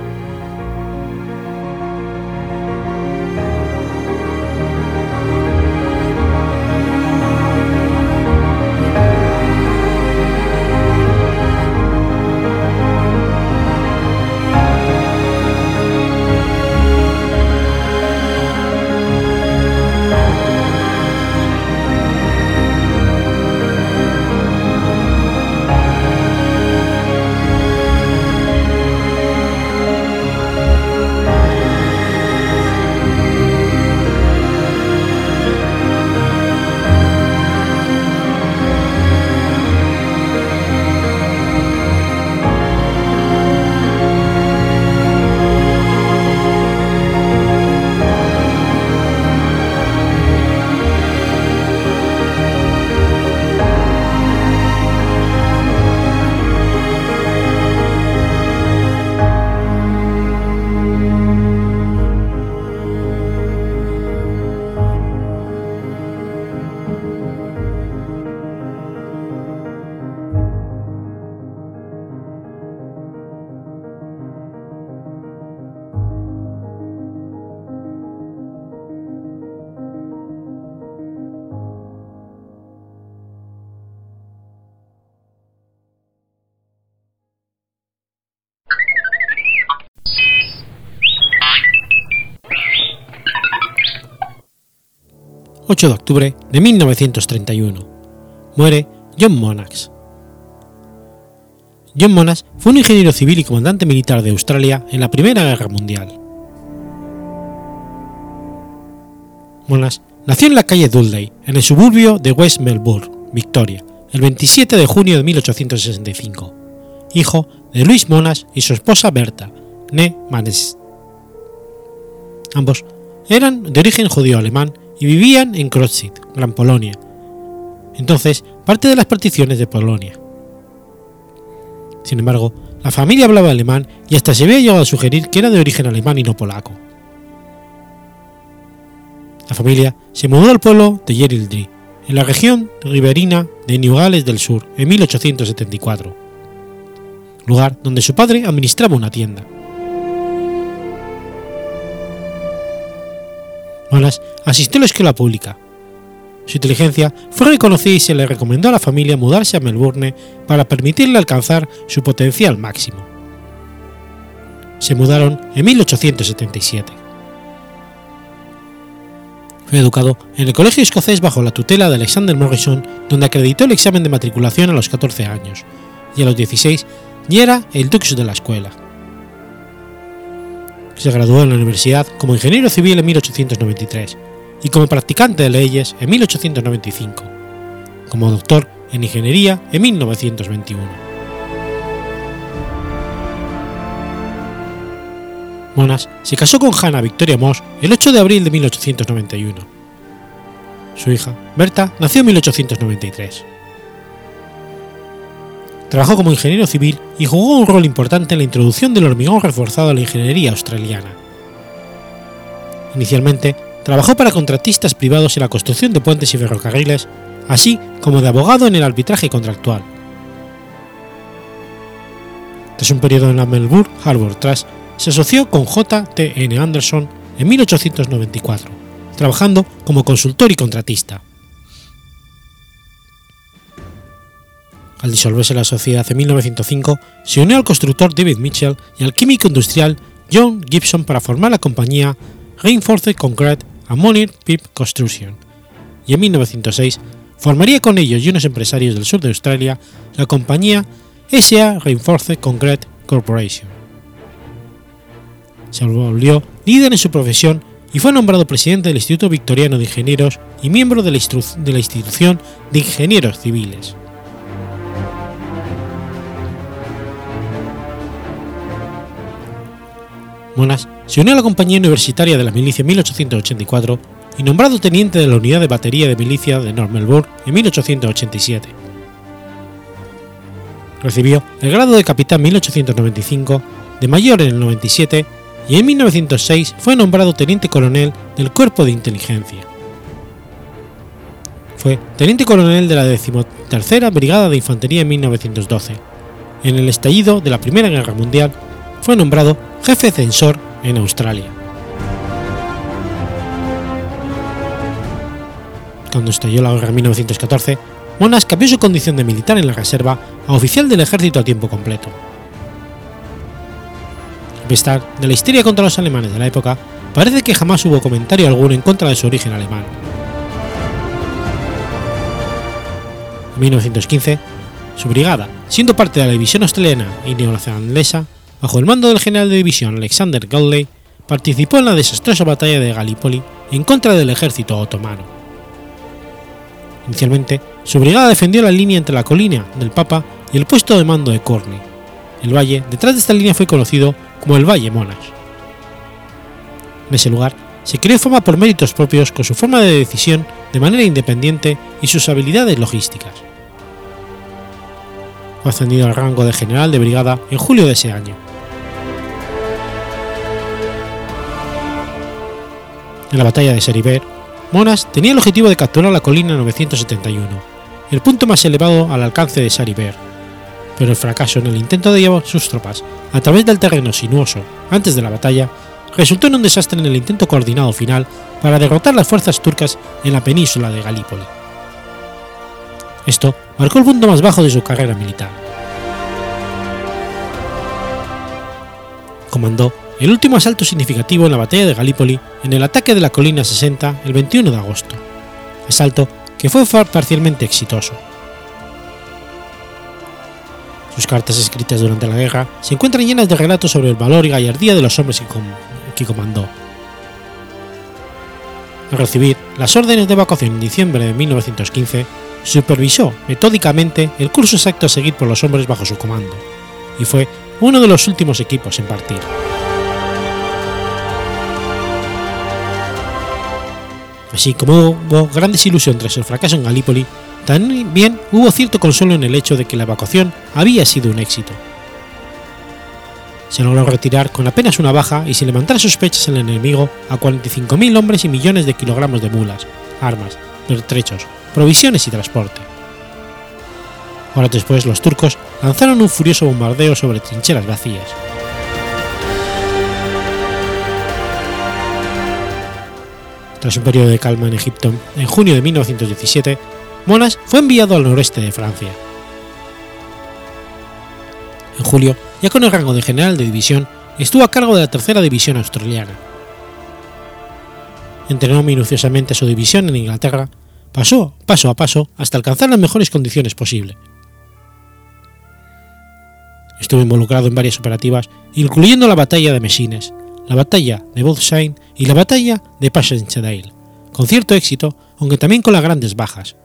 8 de octubre de 1931. Muere John Monax. John Monax fue un ingeniero civil y comandante militar de Australia en la Primera Guerra Mundial. Monax nació en la calle Dudley, en el suburbio de West Melbourne, Victoria, el 27 de junio de 1865, hijo de Luis Monax y su esposa Berta, ne Manes. Ambos eran de origen judío-alemán y vivían en Krotzit, Gran Polonia, entonces parte de las particiones de Polonia. Sin embargo, la familia hablaba alemán y hasta se había llegado a sugerir que era de origen alemán y no polaco. La familia se mudó al pueblo de Yerildri, en la región riberina de New Gales del Sur, en 1874, lugar donde su padre administraba una tienda. Asistió a la escuela pública. Su inteligencia fue reconocida y se le recomendó a la familia mudarse a Melbourne para permitirle alcanzar su potencial máximo. Se mudaron en 1877. Fue educado en el colegio escocés bajo la tutela de Alexander Morrison, donde acreditó el examen de matriculación a los 14 años, y a los 16 ya era el dux de la escuela. Se graduó en la universidad como ingeniero civil en 1893 y como practicante de leyes en 1895, como doctor en ingeniería en 1921. Monas se casó con Hannah Victoria Moss el 8 de abril de 1891. Su hija, Berta, nació en 1893. Trabajó como ingeniero civil y jugó un rol importante en la introducción del hormigón reforzado a la ingeniería australiana. Inicialmente, trabajó para contratistas privados en la construcción de puentes y ferrocarriles, así como de abogado en el arbitraje contractual. Tras un periodo en la Melbourne Harbour Trust, se asoció con J. T. N. Anderson en 1894, trabajando como consultor y contratista. Al disolverse la sociedad en 1905, se unió al constructor David Mitchell y al químico industrial John Gibson para formar la compañía Reinforced Concrete Ammonium Pipe Construction, y en 1906 formaría con ellos y unos empresarios del sur de Australia la compañía SA Reinforced Concrete Corporation. Se volvió líder en su profesión y fue nombrado presidente del Instituto Victoriano de Ingenieros y miembro de la Institución de Ingenieros Civiles. Monas se unió a la compañía universitaria de la milicia en 1884 y nombrado teniente de la unidad de batería de milicia de North Melbourne en 1887. Recibió el grado de capitán en 1895, de mayor en el 97 y en 1906 fue nombrado teniente coronel del Cuerpo de Inteligencia. Fue teniente coronel de la 13 Brigada de Infantería en 1912. En el estallido de la Primera Guerra Mundial fue nombrado jefe censor en Australia. Cuando estalló la guerra en 1914, Monas cambió su condición de militar en la reserva a oficial del ejército a tiempo completo. A pesar de la histeria contra los alemanes de la época, parece que jamás hubo comentario alguno en contra de su origen alemán. En 1915, su brigada, siendo parte de la división australiana y neozelandesa, bajo el mando del general de división Alexander Godley, participó en la desastrosa batalla de Gallipoli en contra del ejército otomano. Inicialmente, su brigada defendió la línea entre la colina del Papa y el puesto de mando de Corny. El valle detrás de esta línea fue conocido como el Valle Monas. En ese lugar, se creó fama por méritos propios con su forma de decisión de manera independiente y sus habilidades logísticas. Fue ascendido al rango de general de brigada en julio de ese año. En la batalla de Seriver, Monas tenía el objetivo de capturar la colina 971, el punto más elevado al alcance de Sariver, pero el fracaso en el intento de llevar sus tropas a través del terreno sinuoso antes de la batalla resultó en un desastre en el intento coordinado final para derrotar las fuerzas turcas en la península de Galípoli. Esto marcó el punto más bajo de su carrera militar. Comandó el último asalto significativo en la batalla de Galípoli en el ataque de la colina 60 el 21 de agosto, asalto que fue parcialmente exitoso. Sus cartas escritas durante la guerra se encuentran llenas de relatos sobre el valor y gallardía de los hombres que, comandó. Al recibir las órdenes de evacuación en diciembre de 1915, supervisó metódicamente el curso exacto a seguir por los hombres bajo su comando, y fue uno de los últimos equipos en partir. Así como hubo gran desilusión tras el fracaso en Galípoli, también hubo cierto consuelo en el hecho de que la evacuación había sido un éxito. Se logró retirar con apenas una baja y sin levantar sospechas en el enemigo a 45.000 hombres y millones de kilogramos de mulas, armas, pertrechos, provisiones y transporte. Horas después los turcos lanzaron un furioso bombardeo sobre trincheras vacías. Tras un periodo de calma en Egipto, en junio de 1917, Monas fue enviado al noreste de Francia. En julio, ya con el rango de general de división, estuvo a cargo de la tercera división australiana. Entrenó minuciosamente su división en Inglaterra, pasó paso a paso hasta alcanzar las mejores condiciones posibles. Estuvo involucrado en varias operativas, incluyendo la batalla de Messines, la batalla de Boothside y la batalla de Passchendaele, con cierto éxito, aunque también con las grandes bajas,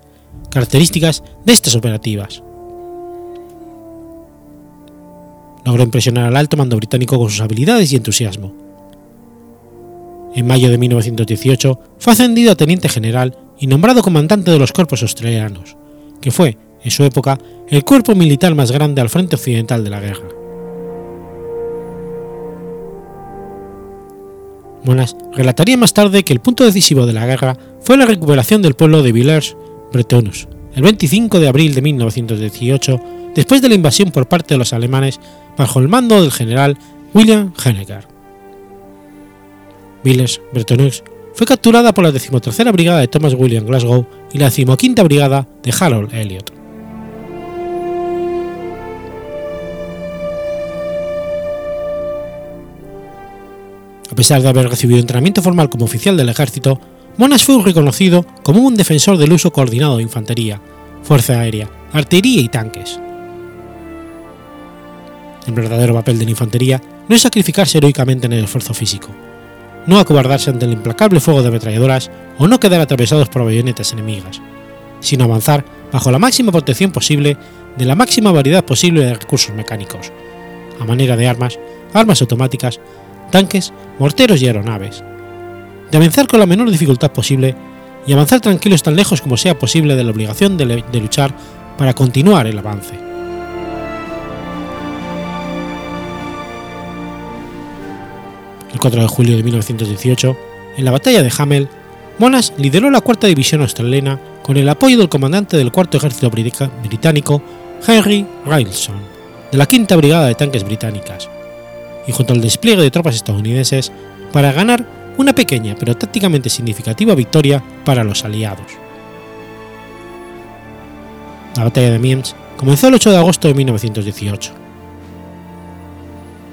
características de estas operativas. Logró impresionar al alto mando británico con sus habilidades y entusiasmo, En mayo de 1918 fue ascendido a teniente general y nombrado comandante de los cuerpos australianos, que fue, en su época, el cuerpo militar más grande al frente occidental de la guerra. Relataría más tarde que el punto decisivo de la guerra fue la recuperación del pueblo de Villers-Bretonnus el 25 de abril de 1918, después de la invasión por parte de los alemanes bajo el mando del general William Hennecker. Villers-Bretonnus fue capturada por la decimotercera brigada de Thomas William Glasgow y la decimoquinta brigada de Harold Elliot. Pesar de haber recibido entrenamiento formal como oficial del ejército, Monas fue reconocido como un defensor del uso coordinado de infantería, fuerza aérea, artillería y tanques. El verdadero papel de la infantería no es sacrificarse heroicamente en el esfuerzo físico, no acobardarse ante el implacable fuego de ametralladoras o no quedar atravesados por bayonetas enemigas, sino avanzar bajo la máxima protección posible de la máxima variedad posible de recursos mecánicos, a manera de armas, armas automáticas, tanques, morteros y aeronaves, de avanzar con la menor dificultad posible y avanzar tranquilos tan lejos como sea posible de la obligación de, luchar para continuar el avance. El 4 de julio de 1918, en la batalla de Hamel, Monas lideró la cuarta división australiana con el apoyo del comandante del cuarto ejército británico Henry Railson, de la quinta brigada de tanques británicas, y junto al despliegue de tropas estadounidenses para ganar una pequeña pero tácticamente significativa victoria para los aliados. La batalla de Mims comenzó el 8 de agosto de 1918.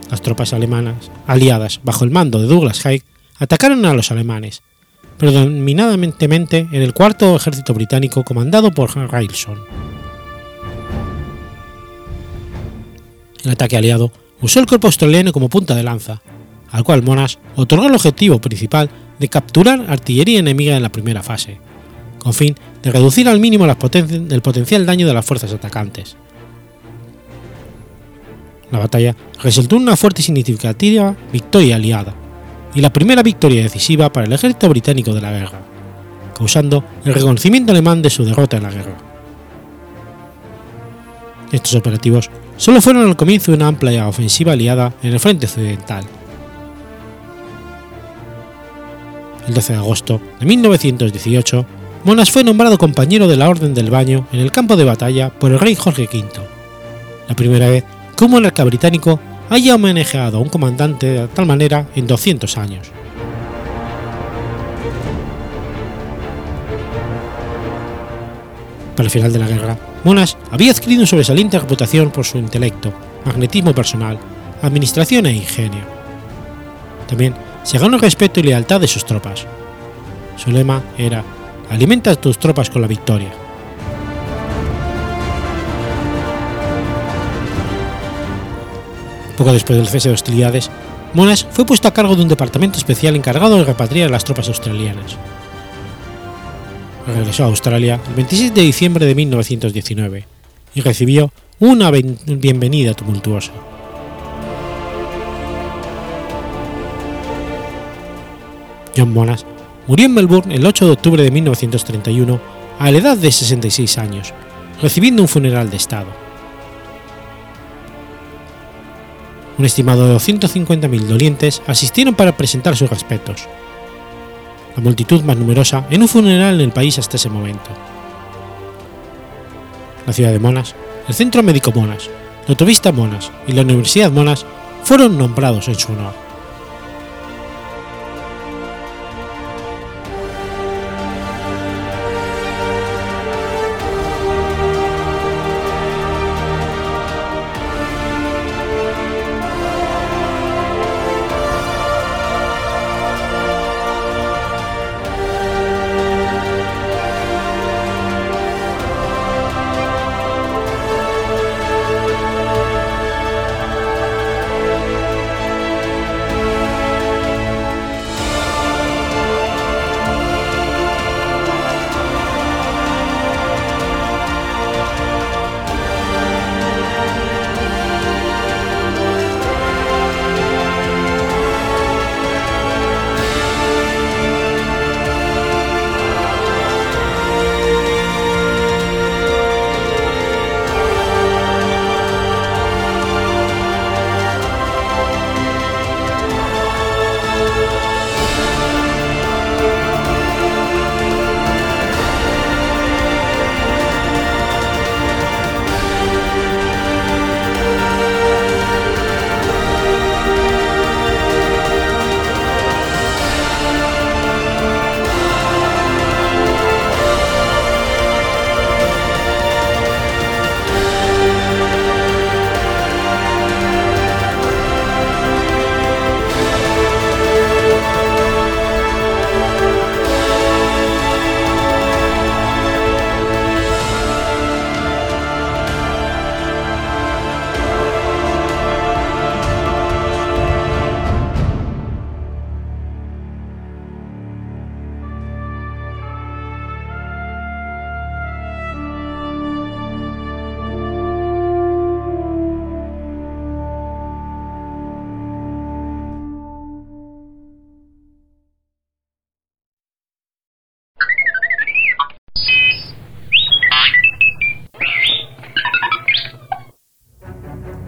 Las tropas alemanas, aliadas bajo el mando de Douglas Haig, atacaron a los alemanes, predominantemente en el cuarto ejército británico comandado por Railson. El ataque aliado usó el cuerpo australiano como punta de lanza, al cual Monas otorgó el objetivo principal de capturar artillería enemiga en la primera fase, con fin de reducir al mínimo el potencial daño de las fuerzas atacantes. La batalla resultó en una fuerte y significativa victoria aliada, y la primera victoria decisiva para el ejército británico de la guerra, causando el reconocimiento alemán de su derrota en la guerra. Estos operativos solo fueron el comienzo de una amplia ofensiva aliada en el frente occidental. El 12 de agosto de 1918, Monas fue nombrado compañero de la Orden del Baño en el campo de batalla por el rey Jorge V, la primera vez que un monarca británico haya homenajeado a un comandante de tal manera en 200 años. Para el final de la guerra, Monas había adquirido una sobresaliente reputación por su intelecto, magnetismo personal, administración e ingenio. También se ganó el respeto y lealtad de sus tropas. Su lema era Alimenta a tus tropas con la victoria. Poco después del cese de hostilidades, Monas fue puesto a cargo de un departamento especial encargado de repatriar a las tropas australianas. Regresó a Australia el 26 de diciembre de 1919 y recibió una bienvenida tumultuosa. John Monas murió en Melbourne el 8 de octubre de 1931 a la edad de 66 años, recibiendo un funeral de Estado. Un estimado de 250.000 dolientes asistieron para presentar sus respetos, la multitud más numerosa en un funeral en el país hasta ese momento. La ciudad de Monas, el Centro Médico Monas, la Autovista Monas y la Universidad Monas fueron nombrados en su honor.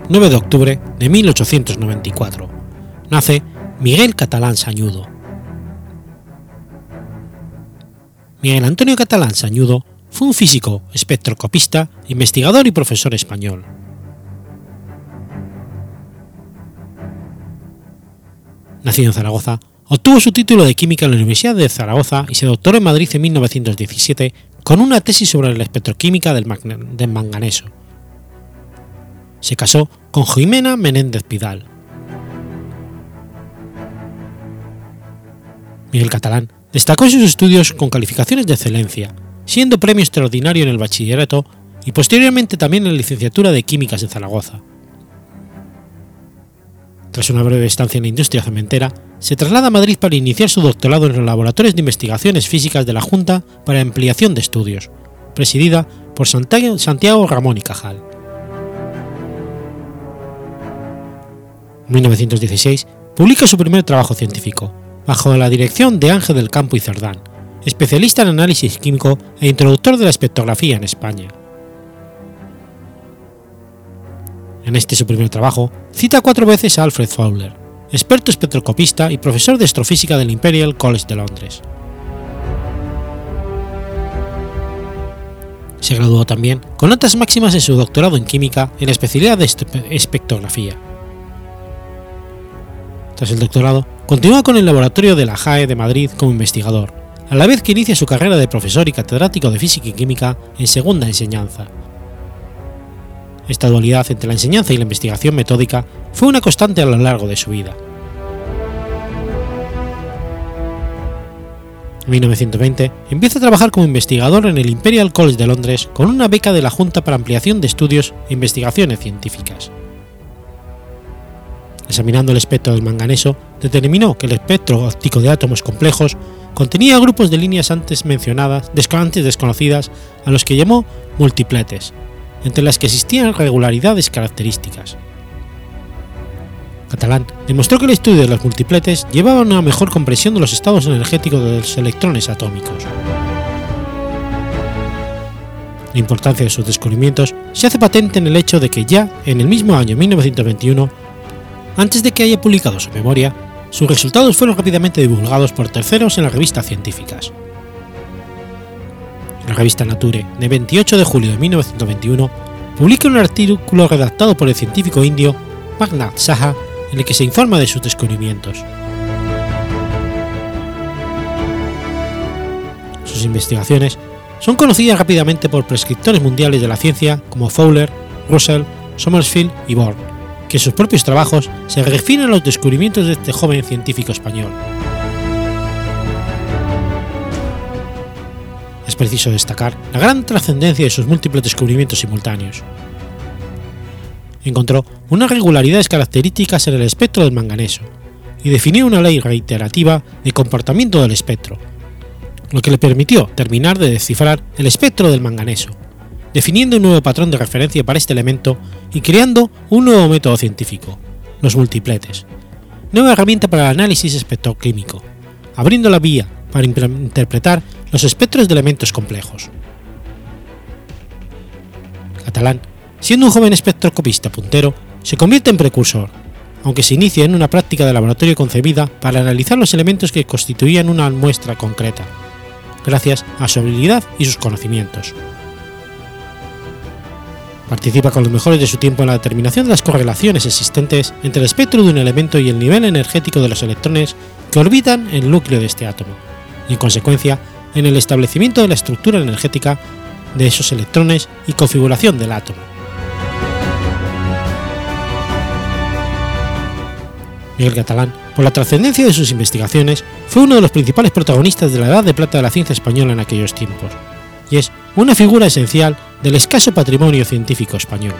9 de octubre de 1894. Nace Miguel Catalán Sañudo. Miguel Antonio Catalán Sañudo fue un físico, espectroscopista, investigador y profesor español. Nacido en Zaragoza, obtuvo su título de química en la Universidad de Zaragoza y se doctoró en Madrid en 1917 con una tesis sobre la espectroquímica del, del manganeso. Se casó con Jimena Menéndez Pidal. Miguel Catalán destacó en sus estudios con calificaciones de excelencia, siendo premio extraordinario en el bachillerato y posteriormente también en la licenciatura de Químicas de Zaragoza. Tras una breve estancia en la industria cementera, se traslada a Madrid para iniciar su doctorado en los laboratorios de investigaciones físicas de la Junta para Ampliación de Estudios, presidida por Santiago Ramón y Cajal. 1916 publica su primer trabajo científico, bajo la dirección de Ángel del Campo y Cerdán, especialista en análisis químico e introductor de la espectrografía en España. En este su primer trabajo, cita cuatro veces a Alfred Fowler, experto espectroscopista y profesor de astrofísica del Imperial College de Londres. Se graduó también con notas máximas en su doctorado en química en la especialidad de espectrografía. Tras el doctorado, continúa con el laboratorio de la JAE de Madrid como investigador, a la vez que inicia su carrera de profesor y catedrático de física y química en segunda enseñanza, esta dualidad entre la enseñanza y la investigación metódica fue una constante a lo largo de su vida. En 1920 empieza a trabajar como investigador en el Imperial College de Londres con una beca de la Junta para Ampliación de Estudios e Investigaciones Científicas. Examinando el espectro del manganeso, determinó que el espectro óptico de átomos complejos contenía grupos de líneas antes mencionadas, antes desconocidas, a los que llamó multipletes, entre las que existían regularidades características. Catalán demostró que el estudio de los multipletes llevaba a una mejor comprensión de los estados energéticos de los electrones atómicos. La importancia de sus descubrimientos se hace patente en el hecho de que ya en el mismo año 1921, antes de que haya publicado su memoria, sus resultados fueron rápidamente divulgados por terceros en las revistas científicas la revista Nature, de 28 de julio de 1921, publica un artículo redactado por el científico indio Magnath Saha en el que se informa de sus descubrimientos. Sus investigaciones son conocidas rápidamente por prescriptores mundiales de la ciencia como Fowler, Russell, Sommersfield y Bohr, que sus propios trabajos se refieren a los descubrimientos de este joven científico español. es preciso destacar la gran trascendencia de sus múltiples descubrimientos simultáneos. Encontró unas regularidades características en el espectro del manganeso y definió una ley reiterativa de comportamiento del espectro, lo que le permitió terminar de descifrar el espectro del manganeso, definiendo un nuevo patrón de referencia para este elemento y creando un nuevo método científico, los multipletes, nueva herramienta para el análisis espectroquímico, abriendo la vía para interpretar los espectros de elementos complejos. Catalán, siendo un joven espectroscopista puntero, se convierte en precursor, aunque se inicia en una práctica de laboratorio concebida para analizar los elementos que constituían una muestra concreta, gracias a su habilidad y sus conocimientos. Participa con los mejores de su tiempo en la determinación de las correlaciones existentes entre el espectro de un elemento y el nivel energético de los electrones que orbitan el núcleo de este átomo, y en consecuencia en el establecimiento de la estructura energética de esos electrones y configuración del átomo. Miguel Catalán, por la trascendencia de sus investigaciones, fue uno de los principales protagonistas de la Edad de Plata de la ciencia española en aquellos tiempos, y es una figura esencial del escaso patrimonio científico español.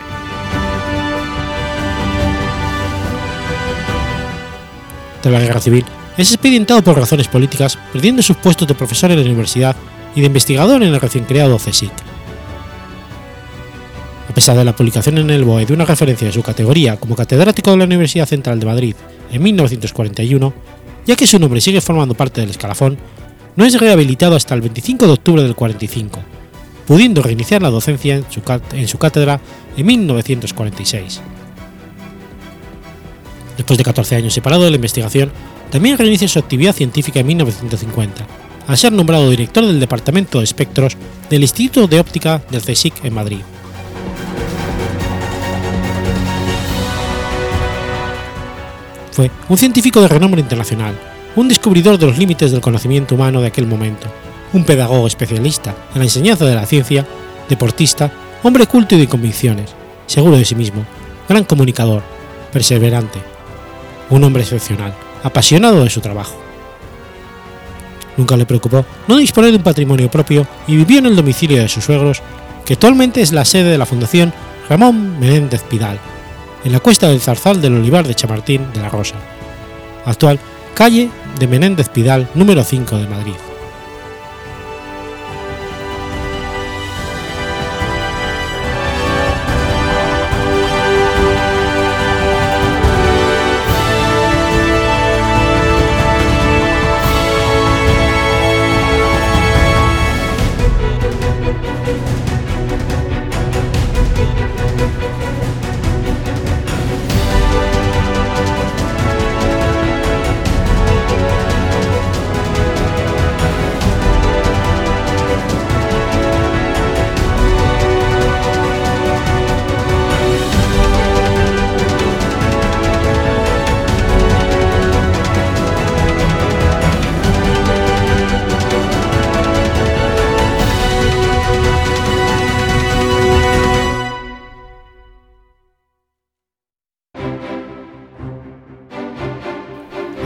Tras la Guerra Civil, es expedientado por razones políticas, perdiendo sus puestos de profesor en la universidad y de investigador en el recién creado CSIC. A pesar de la publicación en el BOE de una referencia de su categoría como catedrático de la Universidad Central de Madrid en 1941, ya que su nombre sigue formando parte del escalafón, no es rehabilitado hasta el 25 de octubre del 45, pudiendo reiniciar la docencia en su, cátedra en 1946. Después de 14 años separado de la investigación, también reinicia su actividad científica en 1950, al ser nombrado director del Departamento de Espectros del Instituto de Óptica del CSIC en Madrid. Fue un científico de renombre internacional, un descubridor de los límites del conocimiento humano de aquel momento, un pedagogo especialista en la enseñanza de la ciencia, deportista, hombre culto y de convicciones, seguro de sí mismo, gran comunicador, perseverante, un hombre excepcional, apasionado de su trabajo. Nunca le preocupó no disponer de un patrimonio propio y vivió en el domicilio de sus suegros, que actualmente es la sede de la Fundación Ramón Menéndez Pidal, en la cuesta del Zarzal del Olivar de Chamartín de la Rosa, actual calle de Menéndez Pidal número 5 de Madrid.